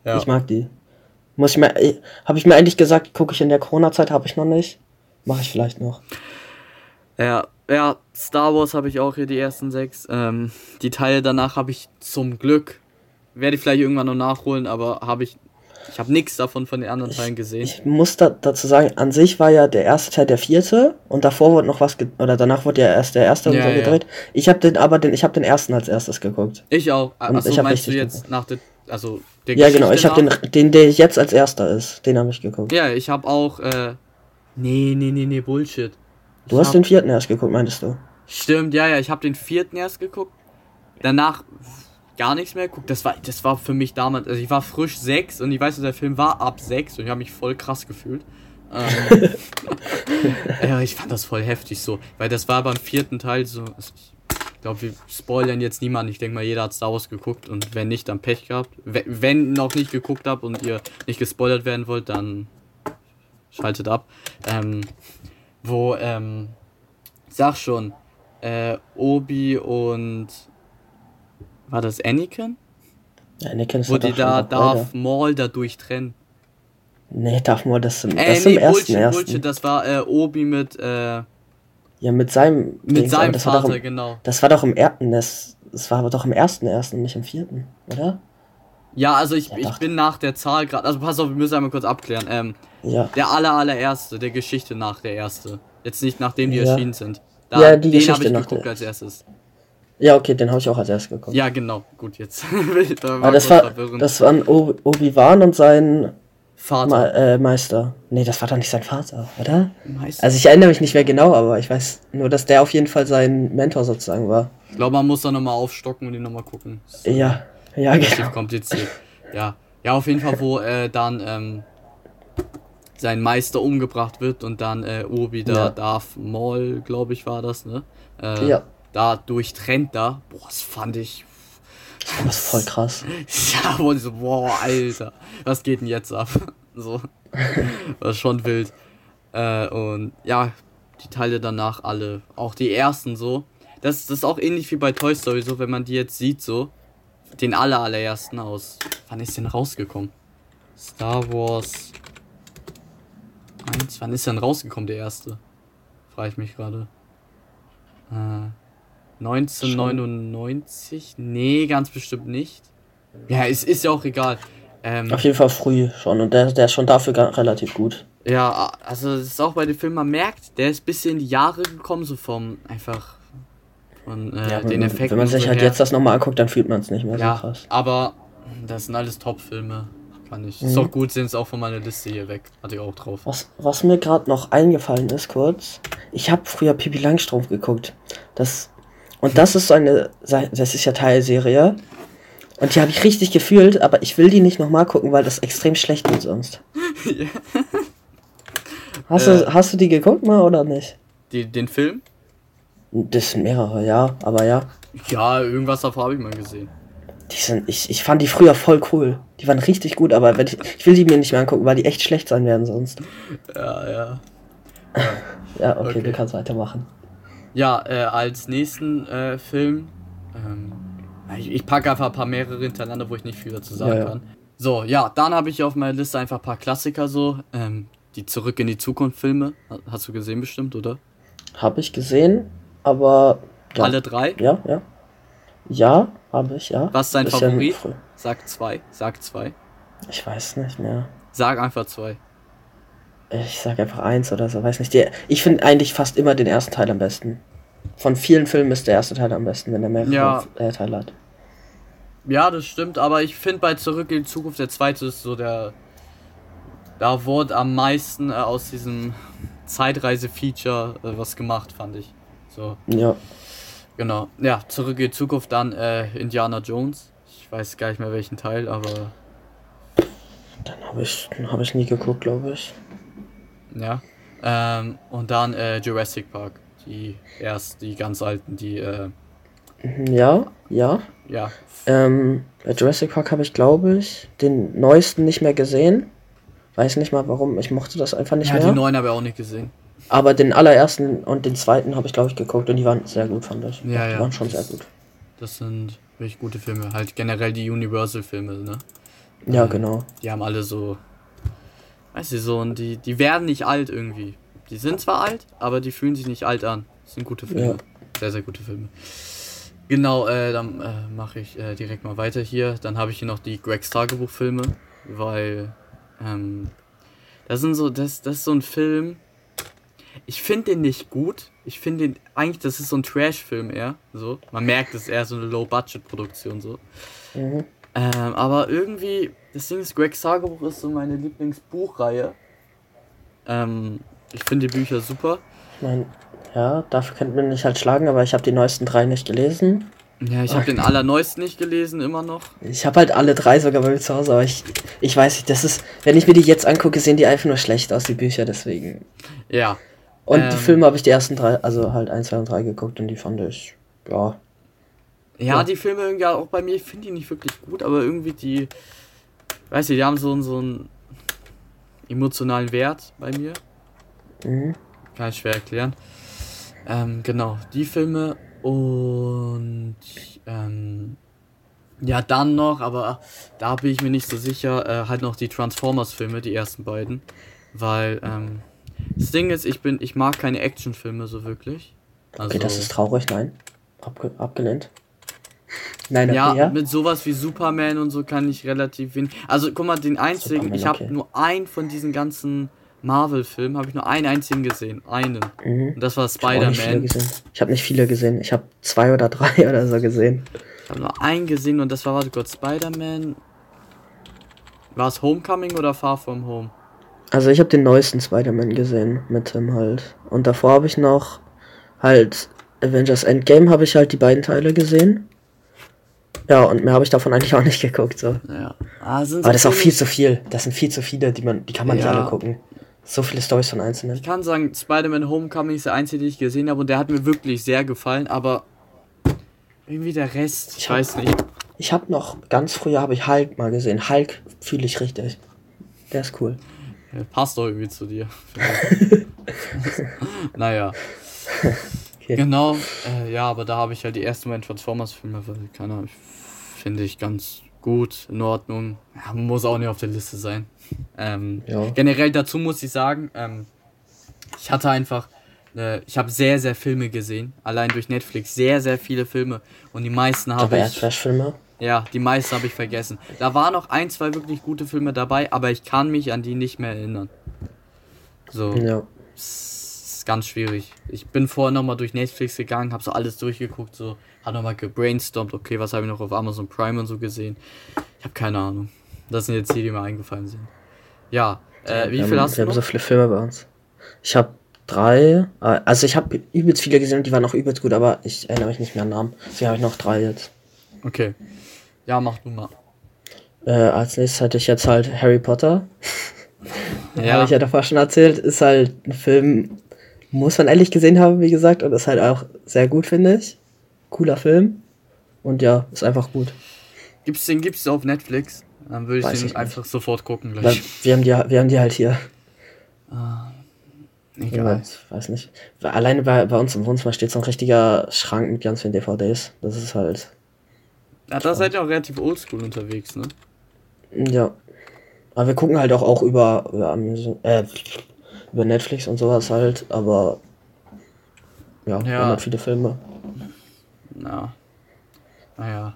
ja. Ich mag die. Muss ich mir, habe ich mir eigentlich gesagt, gucke ich in der Corona-Zeit, habe ich noch nicht. Mache ich vielleicht noch. Ja, ja, Star Wars habe ich auch hier die ersten sechs. Ähm, die Teile danach habe ich zum Glück, werde ich vielleicht irgendwann noch nachholen, aber habe ich, ich habe nichts davon von den anderen Teilen gesehen. Ich muss da, dazu sagen, an sich war ja der erste Teil der vierte und davor wurde noch was, oder danach wurde ja erst der erste und Ja, so ja. gedreht. Ich habe den, aber den, ich habe den ersten als erstes geguckt. Ich auch. Und Achso, ich hab meinst du jetzt nach der, also der Ja, genau. Ich Geschichte habe den, den, der jetzt als erster ist, den habe ich geguckt. Ja, ich habe auch, äh, nee, nee, nee, nee, Bullshit. Du Ich hast hab- den vierten erst geguckt, meintest du? Stimmt, ja, ja, ich habe den vierten erst geguckt. Danach gar nichts mehr geguckt. Das war, das war für mich damals, also ich war frisch sechs und ich weiß, der Film war ab sechs und ich habe mich voll krass gefühlt. Ähm, ja, ich fand das voll heftig so, weil das war beim vierten Teil so. Ich glaube, wir spoilern jetzt niemanden. Ich denke mal, jeder hat Star Wars geguckt und wenn nicht, dann Pech gehabt. We- Wenn noch nicht geguckt habt und ihr nicht gespoilert werden wollt, dann schaltet ab. Ähm, wo, ähm, sag schon, äh, Obi und war das Anakin? Ja, nee, kennst Wo du die da Darth. Maul da durchtrennen. Nee, Darth Maul, das im, Äh, das im nee, ersten, Bullshit, ersten. Bullshit, das war äh, Obi mit, äh, Ja, mit seinem. mit Dings, seinem das war doch Vater, im, genau. Das war doch im ersten, das, das war aber doch im ersten ersten, nicht im vierten, oder? Ja, also ich, Ja, ich bin nach der Zahl gerade. Also pass auf, wir müssen einmal kurz abklären. Ähm, Ja. der aller allererste, der Geschichte nach der erste. Jetzt nicht nachdem die Ja. erschienen sind. Ja, die den habe ich geguckt als erstes. Ja, okay, den habe ich auch als erstes geguckt. Ja, genau. Gut, jetzt. da war Aber das kurz war, verwirrend. das waren Obi-Wan und sein Vater. Ma äh, Meister. Nee, das war doch nicht sein Vater, oder? Meister. Also ich erinnere mich nicht mehr genau, aber ich weiß nur, dass der auf jeden Fall sein Mentor sozusagen war. ich glaube, man muss da nochmal aufstocken und den nochmal gucken. Das ist Ja, ja, genau. kompliziert. Ja. Ja, auf jeden Fall, wo äh, dann ähm, sein Meister umgebracht wird und dann äh, Obi da, Ja. Darth Maul, glaube ich, war das, ne? Äh, Ja. Da durchtrennt da. Boah, das fand ich. Das ist voll krass. Ja, wo ich so, boah, Alter, was geht denn jetzt ab? So. Das ist schon wild. Äh, und ja, die Teile danach alle, auch die ersten so. Das, das ist auch ähnlich wie bei Toy Story, so, wenn man die jetzt sieht, so. Den aller, allerersten aus. Wann ist denn rausgekommen? Star Wars 1, wann ist denn rausgekommen, der erste? Frage ich mich gerade. Äh, 1999? Nee, ganz bestimmt nicht. Ja, es ist ja auch egal. Ähm, Auf jeden Fall früh schon und der, der ist schon dafür relativ gut. ja, also es ist auch bei dem Film, man merkt, der ist ein bisschen in die Jahre gekommen, so vom einfach von äh, Ja, den Effekten. wenn man sich so halt her. jetzt das nochmal anguckt, dann fühlt man es nicht mehr Ja, so krass. aber das sind alles Top-Filme. Kann ich. Ist Mhm. doch gut, sind es auch von meiner Liste hier weg. Hatte ich auch drauf. Was, was mir gerade noch eingefallen ist, kurz, ich habe früher Pippi Langstrumpf geguckt. Das, und das ist so eine, das ist ja Teilserie. Und die habe ich richtig gefühlt, aber ich will die nicht nochmal gucken, weil das extrem schlecht wird sonst. Hast, Äh. du, hast du die geguckt mal oder nicht? Die, den Film? Das sind mehrere, ja, aber ja. Ja, irgendwas davon habe ich mal gesehen. Die sind, ich, ich fand die früher voll cool. Die waren richtig gut, aber ich, ich will die mir nicht mehr angucken, weil die echt schlecht sein werden sonst. Ja, ja. Ja, okay, Okay. du kannst weitermachen. Ja, äh, als nächsten äh, Film. Ähm, ich, ich packe einfach ein paar mehrere hintereinander, wo ich nicht viel dazu sagen Ja, ja. kann. So, ja, dann habe ich auf meiner Liste einfach ein paar Klassiker so. Ähm, die Zurück in die Zukunft Filme. Ha- Hast du gesehen bestimmt, oder? Habe ich gesehen, aber. Ja, Alle drei? ja, ja. Ja, habe ich, ja. Was ist dein Favorit? früh. Sag zwei. Sag zwei. Ich weiß nicht mehr. Sag einfach zwei. Ich sag einfach eins oder so, weiß nicht. Der, ich finde eigentlich fast immer den ersten Teil am besten. Von vielen Filmen ist der erste Teil am besten, wenn er mehrere Ja. äh, Teile hat. Ja, das stimmt, aber ich finde bei Zurück in die Zukunft der zweite ist so der. Da wurde am meisten äh, aus diesem Zeitreise-Feature äh, was gemacht, fand ich. So, Ja. genau. Ja, Zurück in die Zukunft, dann äh, Indiana Jones. Ich weiß gar nicht mehr welchen Teil, aber Dann habe ich, hab ich nie geguckt, glaube ich. Ja. Ähm, und dann äh, Jurassic Park. Die erst, die ganz alten, die, äh, Mhm, Ja, ja. ja. Ähm, bei Jurassic Park habe ich, glaube ich, den neuesten nicht mehr gesehen. Weiß nicht mal warum, ich mochte das einfach nicht Ja, die mehr. neuen habe ich auch nicht gesehen. Aber den allerersten und den zweiten habe ich, glaube ich, geguckt und die waren sehr gut, fand ich. Ja, die ja. waren schon sehr gut. Das sind wirklich gute Filme. Halt generell die Universal-Filme, ne? Ja, Ähm, genau. Die haben alle so. Weißt du, so, und die, die werden nicht alt irgendwie. Die sind zwar alt, aber die fühlen sich nicht alt an. Das sind gute Filme. Ja. Sehr, sehr gute Filme. Genau, äh, dann äh, mache ich äh, direkt mal weiter hier. Dann habe ich hier noch die Gregs Tagebuch-Filme, weil ähm, das sind so, das, das ist so ein Film. Ich finde den nicht gut. Ich finde den, eigentlich, das ist so ein Trash-Film eher. So. Man merkt, es ist eher so eine Low-Budget-Produktion so. Mhm. Ähm, aber irgendwie, das Ding ist, Gregs Tagebuch ist so meine Lieblingsbuchreihe. Ähm, ich finde die Bücher super. Ich meine, ja, dafür könnte man mich halt schlagen, aber ich habe die neuesten drei nicht gelesen. Ja, ich habe den allerneuesten nicht gelesen, immer noch. Ich habe halt alle drei sogar bei mir zu Hause, aber ich, ich weiß nicht, das ist, wenn ich mir die jetzt angucke, sehen die einfach nur schlecht aus, die Bücher, deswegen. Ja. Und Ähm. die Filme habe ich die ersten drei, also halt 1, 2 und 3 geguckt und die fand ich, ja. Ja, Ja. die Filme irgendwie auch bei mir, ich finde die nicht wirklich gut, aber irgendwie die, weiß ich, die haben so, einen- so einen emotionalen Wert bei mir. Mhm. Kann ich schwer erklären. Ähm, genau, die Filme und ähm, ja, dann noch, aber da bin ich mir nicht so sicher, äh, halt noch die Transformers-Filme, die ersten beiden. Weil, ähm, das Ding ist, ich bin, ich mag keine Actionfilme so wirklich. Also, Okay, das ist traurig, nein. Abge abgelehnt. Nein, Ja, ja. mit sowas wie Superman und so kann ich relativ wenig. Also guck mal, den einzigen, Superman, ich habe okay. nur einen von diesen ganzen Marvel-Filmen, habe ich nur einen einzigen gesehen. Einen. Mhm. Und das war Spider-Man. Ich habe nicht viele gesehen. Ich habe zwei oder drei oder so gesehen. Ich habe nur einen gesehen und das war, warte Gott, Spider-Man. War es Homecoming oder Far From Home? Also ich habe den neuesten Spider-Man gesehen mit Tim halt. Und davor habe ich noch halt Avengers Endgame habe ich halt die beiden Teile gesehen. Ja, und mehr habe ich davon eigentlich auch nicht geguckt. So. Ja. Ah, so Aber das ist auch viel zu viel. Das sind viel zu viele, die man, die kann man nicht Ja. alle gucken. So viele Storys von Einzelnen. Ich kann sagen, Spider-Man Homecoming ist der einzige, den ich gesehen habe und der hat mir wirklich sehr gefallen, aber irgendwie der Rest, ich Ich hab- weiß nicht. Ich habe noch ganz früher habe ich Hulk mal gesehen. Hulk fühle ich richtig. Der ist cool. Ja, Passt doch irgendwie zu dir. naja. Okay. Genau, äh, ja, aber da habe ich halt die ersten beiden Transformers-Filme, weil, keine Ahnung, finde ich ganz gut, in Ordnung. Ja, muss auch nicht auf der Liste sein. Ähm, Ja. Generell dazu muss ich sagen, ähm, ich hatte einfach, äh, ich habe sehr, sehr Filme gesehen, allein durch Netflix, sehr, sehr viele Filme und die meisten habe ich, Trash-Filme. ja, die meisten habe ich vergessen. Da waren noch ein, zwei wirklich gute Filme dabei, aber ich kann mich an die nicht mehr erinnern. So, Ja. Ist ganz schwierig. Ich bin vorher nochmal durch Netflix gegangen, habe so alles durchgeguckt, so, hat nochmal gebrainstormt, okay, was habe ich noch auf Amazon Prime und so gesehen. Ich habe keine Ahnung. Das sind jetzt die, die mir eingefallen sind. Ja, äh, wie wir viel haben, hast wir du haben so viele Filme bei uns. Ich habe drei. äh, Also ich habe übelst viele gesehen und die waren auch übelst gut, aber ich erinnere mich nicht mehr an Namen. Deswegen habe ich noch drei jetzt. Okay. Ja, mach du mal. Äh, als nächstes hatte ich jetzt halt Harry Potter. Habe Ja, ich ja davor schon erzählt. Ist halt ein Film, muss man ehrlich gesehen haben, wie gesagt. Und ist halt auch sehr gut, finde ich. Cooler Film. Und ja, ist einfach gut. gibt's den gibt's auf Netflix? Dann würde ich Weiß den ich nicht. einfach sofort gucken Weil gleich. wir, haben die, wir haben die halt hier. Egal. Ich weiß nicht. Weil Alleine bei, bei uns im Wohnzimmer steht so ein richtiger Schrank mit ganz vielen DVDs. Das ist halt. Ja, da seid ihr auch relativ oldschool unterwegs, ne? Ja. Aber wir gucken halt auch, auch über, über, Amazon- äh, über Netflix und sowas halt, aber ja, Ja. halt viele Filme. Na. Naja.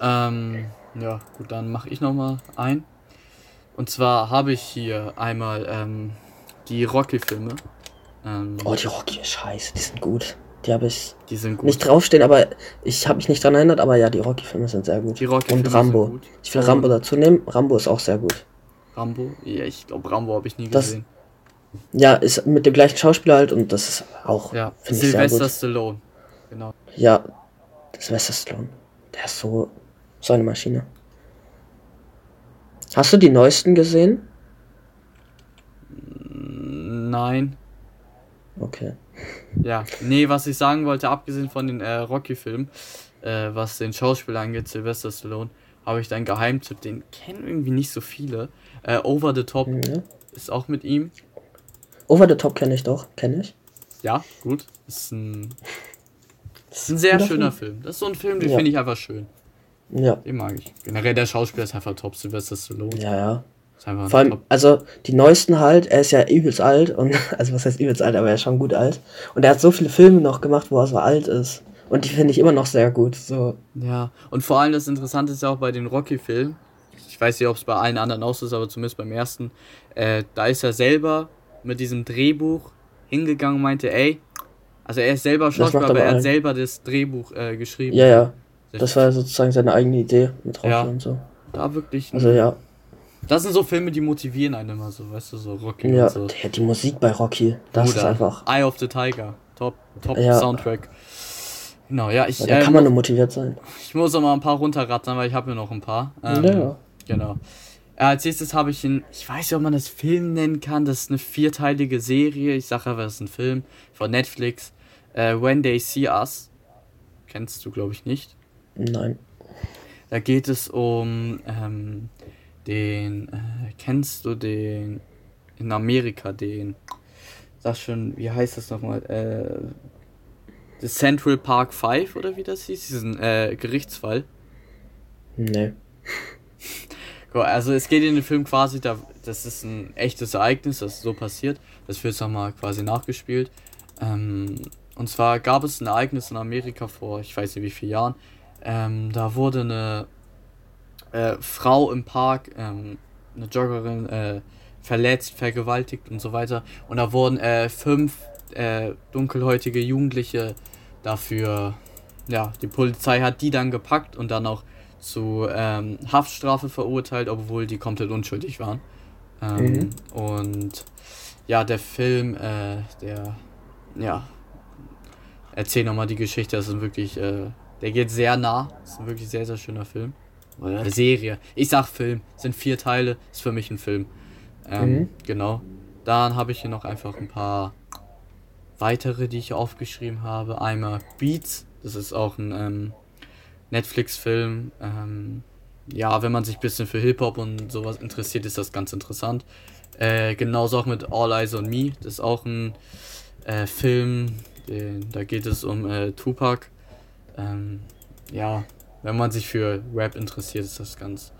Ähm, ja, gut, dann mache ich nochmal ein. Und zwar habe ich hier einmal ähm, die Rocky-Filme. Ähm, Oh, die Rocky, scheiße, die sind gut. Die habe ich die sind gut. nicht draufstehen, aber ich habe mich nicht dran erinnert, aber ja, die Rocky-Filme sind sehr gut. Die Rocky-Filme und Rambo. Ich will Rambo dazu nehmen. Rambo ist auch sehr gut. Rambo? Ja, ich glaube, Rambo habe ich nie Das- gesehen. Ja, ist mit dem gleichen Schauspieler halt und das ist auch, Ja, finde ich sehr Sylvester. Stallone. Genau. Ja, Sylvester Stallone. Der ist so, so eine Maschine. Hast du die neuesten gesehen? Nein. Okay. Ja, nee, was ich sagen wollte, abgesehen von den äh, Rocky-Filmen, äh, was den Schauspieler angeht, Sylvester Stallone, habe ich da einen Geheimtipp, den kennen irgendwie nicht so viele. Äh, Over the Top Ja. ist auch mit ihm. Over the Top kenne ich doch, kenne ich. Ja, gut. Ist ein, ist ein sehr schöner Film. Das ist so ein Film, den Ja. finde ich einfach schön. Ja, Den mag ich. Generell der Schauspieler ist einfach top. Sylvester Stallone ja, ja. Vor allem, top. also die neuesten halt, er ist ja übelst alt und, also was heißt übelst alt, aber er ist schon gut alt. Und er hat so viele Filme noch gemacht, wo er so alt ist. Und die finde ich immer noch sehr gut. So, Ja, und vor allem das Interessante ist ja auch bei den Rocky-Filmen, ich weiß nicht, ob es bei allen anderen auch so ist, aber zumindest beim ersten, äh, da ist er selber mit diesem Drehbuch hingegangen und meinte, ey, also er ist selber Schauspieler, aber aber er hat selber das Drehbuch äh, geschrieben. ja, ja. Das war sozusagen seine eigene Idee mit Rocky Ja. und so. Da wirklich, Also ja, das sind so Filme, die motivieren einen immer so, weißt du, so Rocky ja, und so. der, die Musik bei Rocky, das ist Bruder, einfach, Eye of the Tiger, top, top Ja. Soundtrack. Genau, ja, ich, da äh, kann man nur motiviert sein. Ich muss noch mal ein paar runterrattern, weil ich habe ja noch ein paar. Ähm, Ja. Genau. Äh, als nächstes habe ich ein, ich weiß nicht, ob man das Film nennen kann, das ist eine vierteilige Serie. Ich sage aber, das ist ein Film von Netflix. Äh, When They See Us. Kennst du, glaube ich, nicht. Nein. Da geht es um ähm, den, äh, kennst du den, in Amerika den, sag schon, wie heißt das nochmal, äh, The Central Park 5 oder wie das hieß, diesen äh, Gerichtsfall. Nee. Also es geht in dem Film quasi, da, das ist ein echtes Ereignis, das so passiert. Das wird jetzt nochmal quasi nachgespielt. Ähm, und zwar gab es ein Ereignis in Amerika vor, ich weiß nicht wie vielen Jahren. Ähm, da wurde eine äh, Frau im Park, ähm, eine Joggerin, äh, verletzt, vergewaltigt und so weiter. Und da wurden äh, fünf äh, dunkelhäutige Jugendliche dafür, ja, die Polizei hat die dann gepackt und dann auch zu ähm, Haftstrafe verurteilt, obwohl die komplett unschuldig waren. Ähm, mhm. Und ja, der Film, äh, der, ja, erzähl nochmal die Geschichte, das ist wirklich, äh, der geht sehr nah, das ist ein wirklich sehr, sehr schöner Film. Oder eine Serie. Ich sag Film, sind vier Teile, ist für mich ein Film. Ähm, mhm. Genau. Dann habe ich hier noch einfach ein paar weitere, die ich aufgeschrieben habe. Einmal Beats, das ist auch ein ähm, Netflix-Film. Ähm, ja, wenn man sich ein bisschen für Hip-Hop und sowas interessiert, ist das ganz interessant. Äh, genauso auch mit All Eyes on Me. Das ist auch ein äh, Film, den, da geht es um äh, Tupac. Ähm, ja, wenn man sich für Rap interessiert, ist das ganz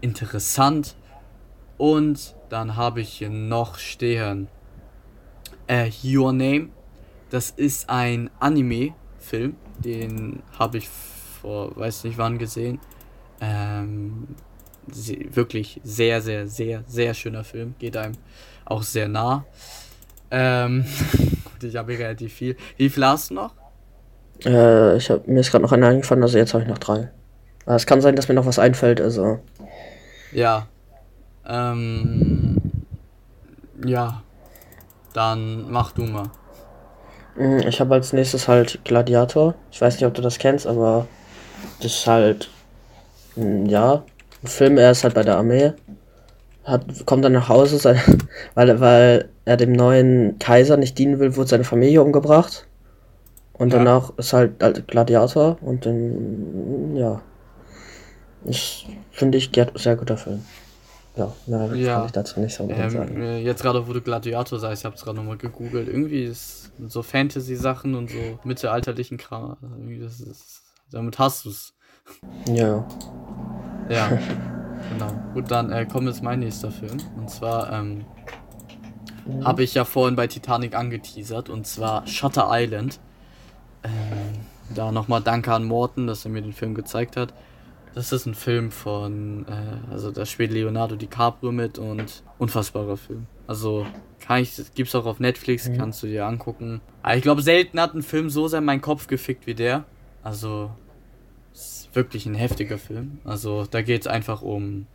interessant. Und dann habe ich hier noch stehen äh, Your Name. Das ist ein Anime-Film. Den habe ich vor weiß nicht wann gesehen. Ähm, wirklich sehr, sehr, sehr, sehr schöner Film. Geht einem auch sehr nah. Ähm, gut, ich habe relativ viel. Wie viel hast du noch? Äh, ich hab, mir ist gerade noch einer eingefallen, also jetzt habe ich noch drei. Aber es kann sein, dass mir noch was einfällt, also. Ja. Ähm, ja. Dann mach du mal. Hm, ich habe als nächstes halt Gladiator. Ich weiß nicht, ob du das kennst, aber das ist halt, hm, ja, ein Film. Er ist halt bei der Armee, hat, kommt dann nach Hause, seine, weil, weil er dem neuen Kaiser nicht dienen will, wurde seine Familie umgebracht. Und ja. danach ist halt, halt Gladiator und dann, ja. Ich finde ich sehr guter Film. Ja, mehr ja. kann ich dazu nicht so ähm, sagen. Äh, jetzt gerade, wo du Gladiator sagst, ich habe es gerade nochmal gegoogelt. Irgendwie ist so Fantasy-Sachen und so mittelalterlichen Kram. Das ist, damit hast du es. Ja. Ja, genau. Gut, dann äh, kommt jetzt mein nächster Film. Und zwar ähm, mhm. habe ich ja vorhin bei Titanic angeteasert. Und zwar Shutter Island. Ähm, da nochmal Danke an Morten, dass er mir den Film gezeigt hat. Das ist ein Film von, äh, also da spielt Leonardo DiCaprio mit und unfassbarer Film. Also kann ich, gibt's auch auf Netflix, mhm. kannst du dir angucken. Aber ich glaube, selten hat ein Film so sehr meinen Kopf gefickt wie der. Also ist wirklich ein heftiger Film. Also da geht es einfach um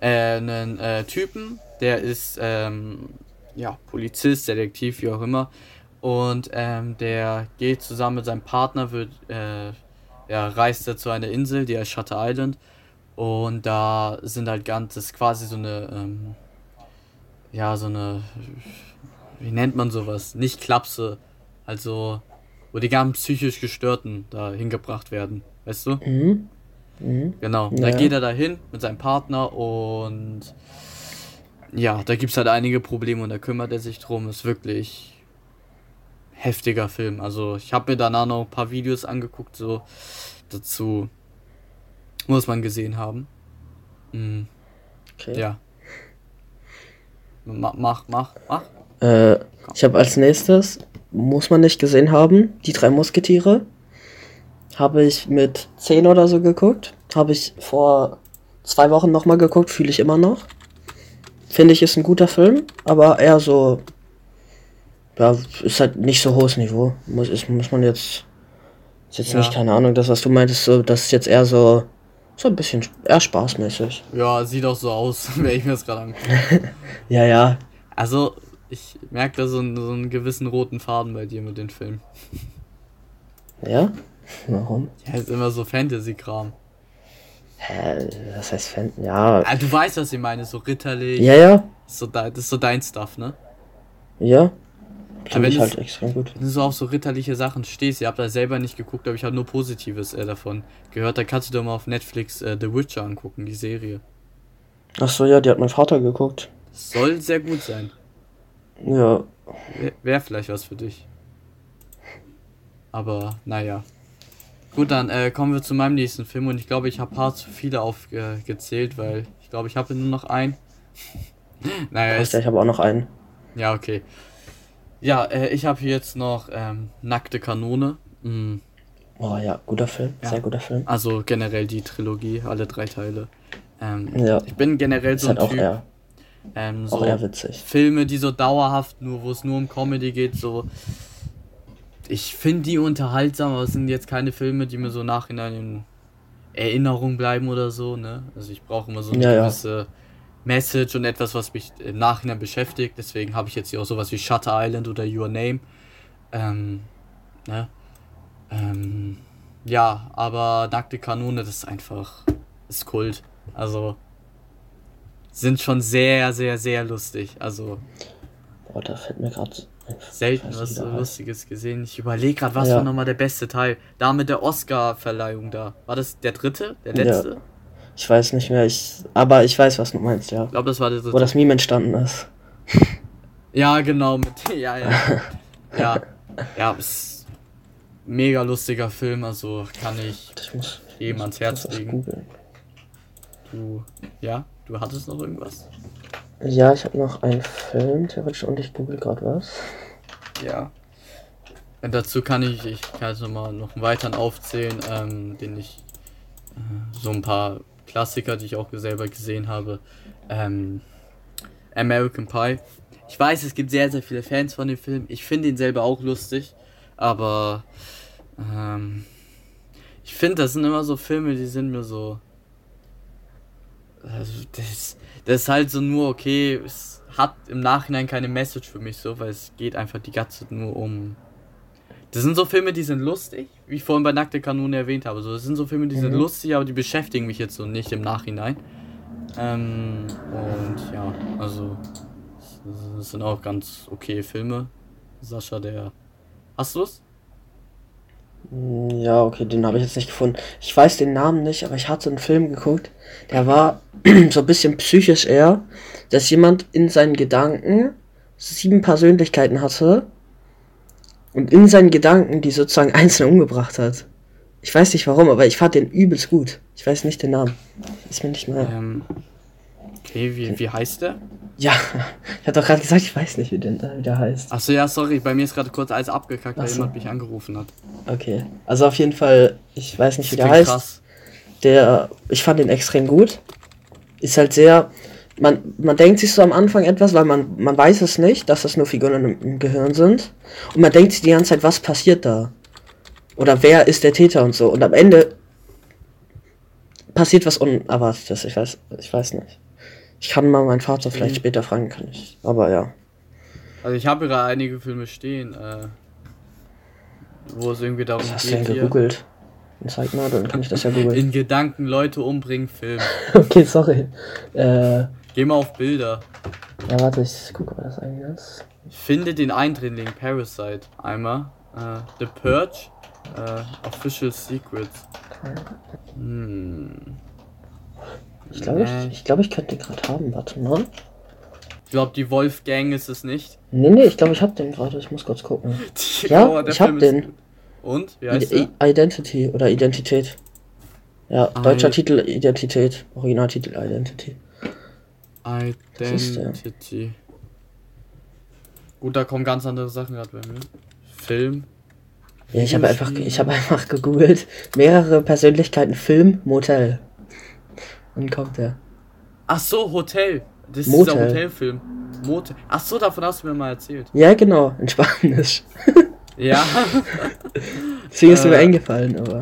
äh, einen äh, Typen, der ist ähm, ja Polizist, Detektiv, wie auch immer. Und ähm, der geht zusammen mit seinem Partner, wird äh, ja, reist er zu einer Insel, die heißt Shutter Island. Und da sind halt ganz, das ist quasi so eine, ähm, ja, so eine, wie nennt man sowas? Nicht Klapse, also, wo die ganzen psychisch Gestörten da hingebracht werden, weißt du? Mhm. Mhm. Genau, ja. da geht er dahin mit seinem Partner und ja, da gibt es halt einige Probleme und da kümmert er sich drum. Ist wirklich heftiger Film. Also ich habe mir danach noch ein paar Videos angeguckt, so dazu muss man gesehen haben. Mhm. Okay. Ja. Mach, mach, mach. mach. Äh, ich habe als nächstes, muss man nicht gesehen haben, die drei Musketiere. Habe ich mit 10 oder so geguckt. Habe ich vor zwei Wochen nochmal geguckt, fühle ich immer noch. Finde ich, ist ein guter Film, aber eher so ja, ist halt nicht so hohes Niveau. Muss, ist, muss man jetzt. Ist jetzt ja. nicht, keine Ahnung, das, was du meintest, so, das ist jetzt eher so. So ein bisschen eher spaßmäßig. Ja, sieht auch so aus, wenn ich mir das gerade angucke. ja, ja. Also, ich merke da so einen, so einen gewissen roten Faden bei dir mit den Filmen. Ja? Warum? Ja, ist immer so Fantasy-Kram. Hä, was heißt Fantasy? Ja. Ah, du weißt, was ich meine, so ritterlich. Ja, ja. So, das ist so dein Stuff, ne? Ja. Finde ich halt extrem gut. Wenn du so auf so ritterliche Sachen stehst, ihr habt da selber nicht geguckt, aber ich habe nur Positives äh, davon gehört. Da kannst du doch mal auf Netflix äh, The Witcher angucken, die Serie. Ach so, ja, die hat mein Vater geguckt. soll sehr gut sein. Ja. Wäre wär vielleicht was für dich. Aber, naja. Gut, dann äh, kommen wir zu meinem nächsten Film und ich glaube, ich habe paar zu viele aufgezählt, weil ich glaube, ich habe nur noch einen. naja, Ach, ja, ich habe auch noch einen. Ja, okay. Ja, äh, ich habe hier jetzt noch ähm, Nackte Kanone. Mhm. Oh ja, guter Film, Ja. sehr guter Film. Also generell die Trilogie, alle drei Teile. Ähm, Ja. Ich bin generell Ist so halt ein auch Typ. Ähm, auch so eher witzig. Filme, die so dauerhaft, nur wo es nur um Comedy geht, so. Ich finde die unterhaltsam, aber es sind jetzt keine Filme, die mir so nachhinein in Erinnerung bleiben oder so, ne? Also ich brauche immer so eine Ja, ja. gewisse Message und etwas, was mich im Nachhinein beschäftigt. Deswegen habe ich jetzt hier auch sowas wie Shutter Island oder Your Name. Ähm, ne? Ähm, ja, aber Nackte Kanone, das ist einfach, ist Kult. Also, sind schon sehr, sehr, sehr lustig. Also, Boah, da fällt mir gerade. selten was so Lustiges gesehen. Ich überlege gerade, was Ja. war nochmal der beste Teil? Da mit der Oscar-Verleihung da. War das der dritte? Der Ja. letzte? Ich weiß nicht mehr, ich, aber ich weiß, was du meinst, ja. Ich glaube, das war der dritte. Wo das Meme entstanden ist. Ja, genau, mit. Ja, ja. ja. Ja, ist mega lustiger Film, also kann ich Ich muss, jedem ans Herz legen. Du. Ja? Du hattest noch irgendwas? Ja, ich habe noch einen Film, theoretisch, und ich google gerade was. Ja. Und dazu kann ich, ich kann jetzt nochmal noch einen weiteren aufzählen, ähm, den ich, äh, so ein paar Klassiker, die ich auch selber gesehen habe. Ähm, American Pie. Ich weiß, es gibt sehr, sehr viele Fans von dem Film. Ich finde ihn selber auch lustig, aber ähm, ich finde, das sind immer so Filme, die sind mir so. Also, das, das ist halt so nur okay, es hat im Nachhinein keine Message für mich so, weil es geht einfach die ganze Zeit nur um. Das sind so Filme, die sind lustig, wie ich vorhin bei Nackte Kanone erwähnt habe. So, das sind so Filme, die sind Mhm. lustig, aber die beschäftigen mich jetzt so nicht im Nachhinein. Ähm, und ja, also das- das sind auch ganz okay Filme. Sascha, der. Hast du's? Hm, Ja, okay, den habe ich jetzt nicht gefunden. Ich weiß den Namen nicht, aber ich hatte einen Film geguckt, der war so ein bisschen psychisch eher, dass jemand in seinen Gedanken sieben Persönlichkeiten hatte und in seinen Gedanken die sozusagen einzeln umgebracht hat. Ich weiß nicht warum, aber ich fand den übelst gut. Ich weiß nicht den Namen. Ist mir nicht mehr. Ähm, okay, wie, wie heißt der? Ja, ich hatte doch gerade gesagt, ich weiß nicht, wie, den, wie der heißt. Achso, ja, sorry, bei mir ist gerade kurz alles abgekackt, weil so. jemand mich angerufen hat. Okay. Also auf jeden Fall, ich weiß nicht, wie der heißt. krass. der, ich fand den extrem gut. Ist halt sehr, man, man denkt sich so am Anfang etwas, weil man, man weiß es nicht, dass das nur Figuren im, im Gehirn sind. Und man denkt sich die ganze Zeit, was passiert da? Oder wer ist der Täter und so. Und am Ende passiert was Unerwartetes. Ich weiß, ich weiß nicht. Ich kann mal meinen Vater vielleicht Mhm. später fragen, kann ich. Aber ja. Also ich habe gerade einige Filme stehen, äh, wo es irgendwie darum Was hast du denn geht hier. gegoogelt? Zeig mal, dann kann ich das ja googeln. In Gedanken Leute umbringen, Film. okay, sorry. Äh, ja, Geh mal auf Bilder. warte, ich gucke, was das eigentlich ist. Finde den Eindringling Parasite einmal. Äh, The Purge. Äh, Official Secrets. Hm. Ich glaube, Nee. ich, ich, glaub, ich könnte den gerade haben. Warte mal. Ich glaube, die Wolfgang ist es nicht. Nee, nee, ich glaube, ich habe den gerade. Ich muss kurz gucken. Die- Ja, oh, ich hab Film ist den. gut. Und? Wie heißt I der? Identity oder Identität. Ja, Ah, deutscher ja. Titel Identität. Originaltitel Identity. Identity. Gut, da kommen ganz andere Sachen gerade bei mir. Film. Ja, ich habe einfach, ich habe einfach gegoogelt. Mehrere Persönlichkeiten Film Motel. Und kommt der. Ach so, Hotel. Das ist Motel. dieser Hotelfilm. Motel. Ach so, davon hast du mir mal erzählt. Ja, genau, in Spanisch. Ja. Deswegen ist mir Äh, eingefallen, aber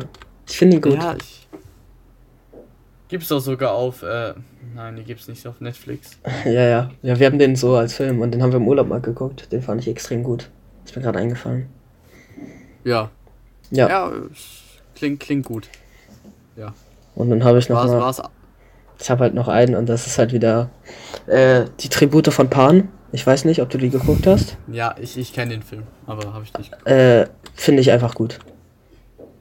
ich finde ihn gut. Ja, ich. Gibt's doch sogar auf. Äh, nein, die gibt's nicht auf Netflix. Ja, ja. Ja, wir haben den so als Film und den haben wir im Urlaub mal geguckt. Den fand ich extrem gut. Ist mir gerade eingefallen. Ja. Ja. Ja, klingt, klingt gut. Und dann habe ich noch War's, mal, war's. Ich habe halt noch einen und das ist halt wieder äh, die Tribute von Pan. Ich weiß nicht, ob du die geguckt hast. Ja, ich, ich kenne den Film, aber habe ich nicht. geguckt. Äh, finde ich einfach gut.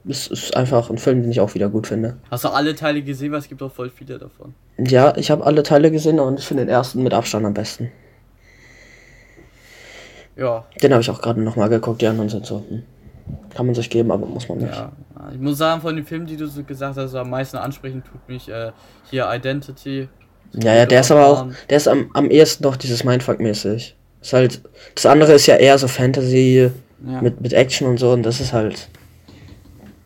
Es ist einfach ein Film, den ich auch wieder gut finde. Hast du alle Teile gesehen? Weil es gibt auch voll viele davon. Ja, ich habe alle Teile gesehen und ich finde den ersten mit Abstand am besten. Ja, Den habe ich auch gerade noch mal geguckt. Die anderen sind so, hm, kann man sich geben, aber muss man nicht. ja. Ich muss sagen, von den Filmen, die du so gesagt hast, am meisten ansprechen tut mich äh, hier Identity. Ja, ja, der ist aber auch, der ist am, am ehesten doch dieses Mindfuck-mäßig. Ist halt, das andere ist ja eher so Fantasy Ja. mit, mit Action und so und das ist halt,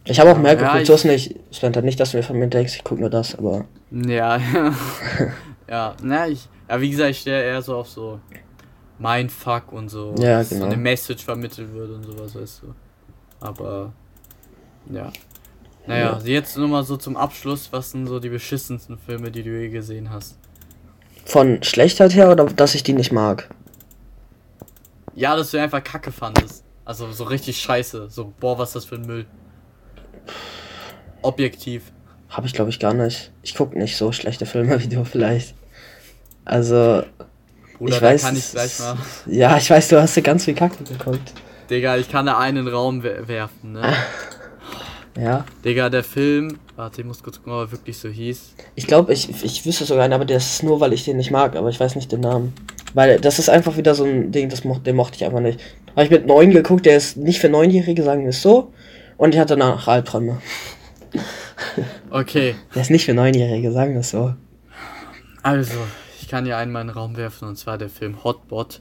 Ich habe auch mehr Ja, geguckt, so ist nicht. Halt nicht, dass du mir von mir denkst, ich gucke nur das, aber. Ja, ja, na, ich, ja, wie gesagt, ich stehe eher so auf so Mindfuck und so, Ja, genau. so eine Message vermittelt wird und sowas, weißt du. Aber, ja. Naja, jetzt nur mal so zum Abschluss, was sind so die beschissensten Filme, die du je gesehen hast? Von Schlechtheit her oder dass ich die nicht mag? Ja, dass du einfach Kacke fandest. Also so richtig scheiße. So, boah, was ist das für ein Müll. Objektiv. Habe ich glaube ich gar nicht. Ich gucke nicht so schlechte Filme wie du vielleicht. Also, Bruder, ich weiß. kann ich gleich mal. Ja, ich weiß, du hast dir ganz viel Kacke geguckt. Digga, ich kann da einen Raum wer- werfen, ne? Ja. Digga, der Film. Warte, ich muss kurz gucken, ob er wirklich so hieß. Ich glaube, ich, ich wüsste sogar einen, aber das ist nur, weil ich den nicht mag, aber ich weiß nicht den Namen. Weil das ist einfach wieder so ein Ding, das mo den mochte ich einfach nicht. Habe ich mit neun geguckt, der ist nicht für Neunjährige, sagen wir es so. Und ich hatte danach Albträume. Okay, Der ist nicht für Neunjährige, sagen wir es so. also, ich kann hier einmal in den Raum werfen und zwar der Film Hotbot.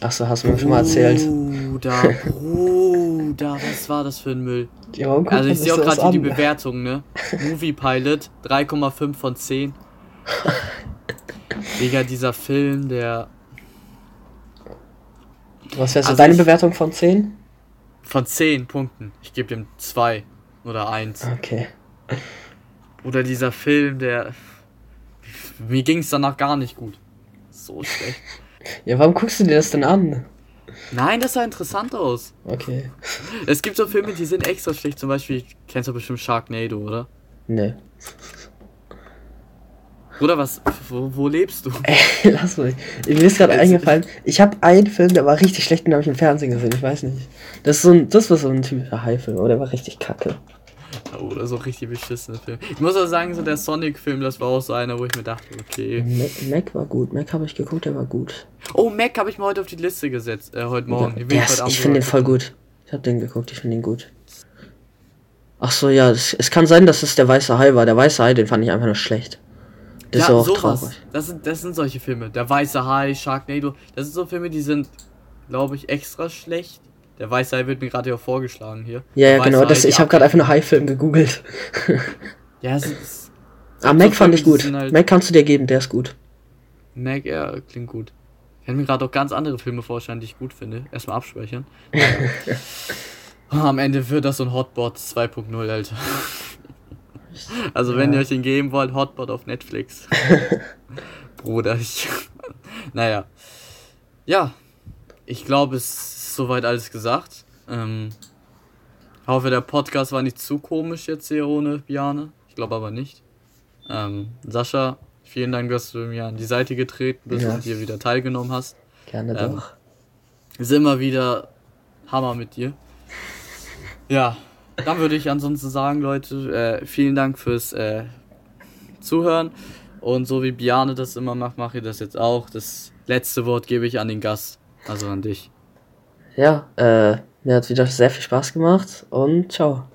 Achso, hast du mir schon mal erzählt. Bruder, Bruder, was war das für ein Müll? Ja, warum Also, ich sehe auch gerade hier die? Bewertung, ne? Movie Pilot, 3,5 von 10. Digga, dieser Film, der. Was wäre so Also deine ich- Bewertung von 10? Von 10 Punkten. Ich gebe dem 2 oder 1. Okay. Oder dieser Film, der. Mir ging es danach gar nicht gut. So schlecht. Ja, warum guckst du dir das denn an? Nein, das sah interessant aus. Okay. Es gibt so Filme, die sind extra schlecht. Zum Beispiel, kennst du bestimmt Sharknado, oder? Nee. Oder was? Wo, wo lebst du? Ey, lass mich. Mir ist gerade eingefallen, ich habe einen Film, der war richtig schlecht, den habe ich im Fernsehen gesehen, ich weiß nicht. Das ist so ein, das war so ein typischer High-Film, aber der war richtig kacke. Oder so richtig beschissene Film. Ich muss auch sagen, so der Sonic-Film, das war auch so einer, wo ich mir dachte, okay. Mac, Mac war gut, Mac habe ich geguckt, der war gut. Oh, Mac habe ich mir heute auf die Liste gesetzt. Äh, heute Morgen. Ja, ist, Abend ich finde den voll gut. Ich habe den geguckt, ich finde den gut. Ach so, ja, es, es kann sein, dass es der weiße Hai war. Der weiße Hai, den fand ich einfach nur schlecht. Das ist ja, auch sowas. traurig. Das sind, das sind solche Filme. Der Weiße Hai, Sharknado. Das sind so Filme, die sind, glaube ich, extra schlecht. Der Weiße Hai wird mir gerade ja vorgeschlagen hier. Ja, ja, genau. Das, ich habe gerade einfach nur Hai-Film gegoogelt. Ja, es ist. Ah, Mac fand ich gut. halt- Mac kannst du dir geben, der ist gut. Mac, ja, klingt gut. Ich kann mir gerade auch ganz andere Filme vorstellen, die ich gut finde. Erstmal abspeichern. Am Ende wird das so ein Hotbot 2.0, Alter. Also, wenn Ja. ihr euch den geben wollt, Hotbot auf Netflix. Bruder, ich. naja. Ja. Ich glaube, es soweit alles gesagt. Ähm, hoffe, der Podcast war nicht zu komisch jetzt hier ohne Biane. Ich glaube aber nicht. Ähm, Sascha, vielen Dank, dass du mir an die Seite getreten bist Ja. und hier wieder teilgenommen hast. Gerne Ähm, doch. Ist immer wieder Hammer mit dir. Ja, dann würde ich ansonsten sagen, Leute, äh, vielen Dank fürs äh, Zuhören. Und so wie Biane das immer macht, mache ich das jetzt auch. Das letzte Wort gebe ich an den Gast, also an dich. Ja, äh, mir hat wieder sehr viel Spaß gemacht und ciao.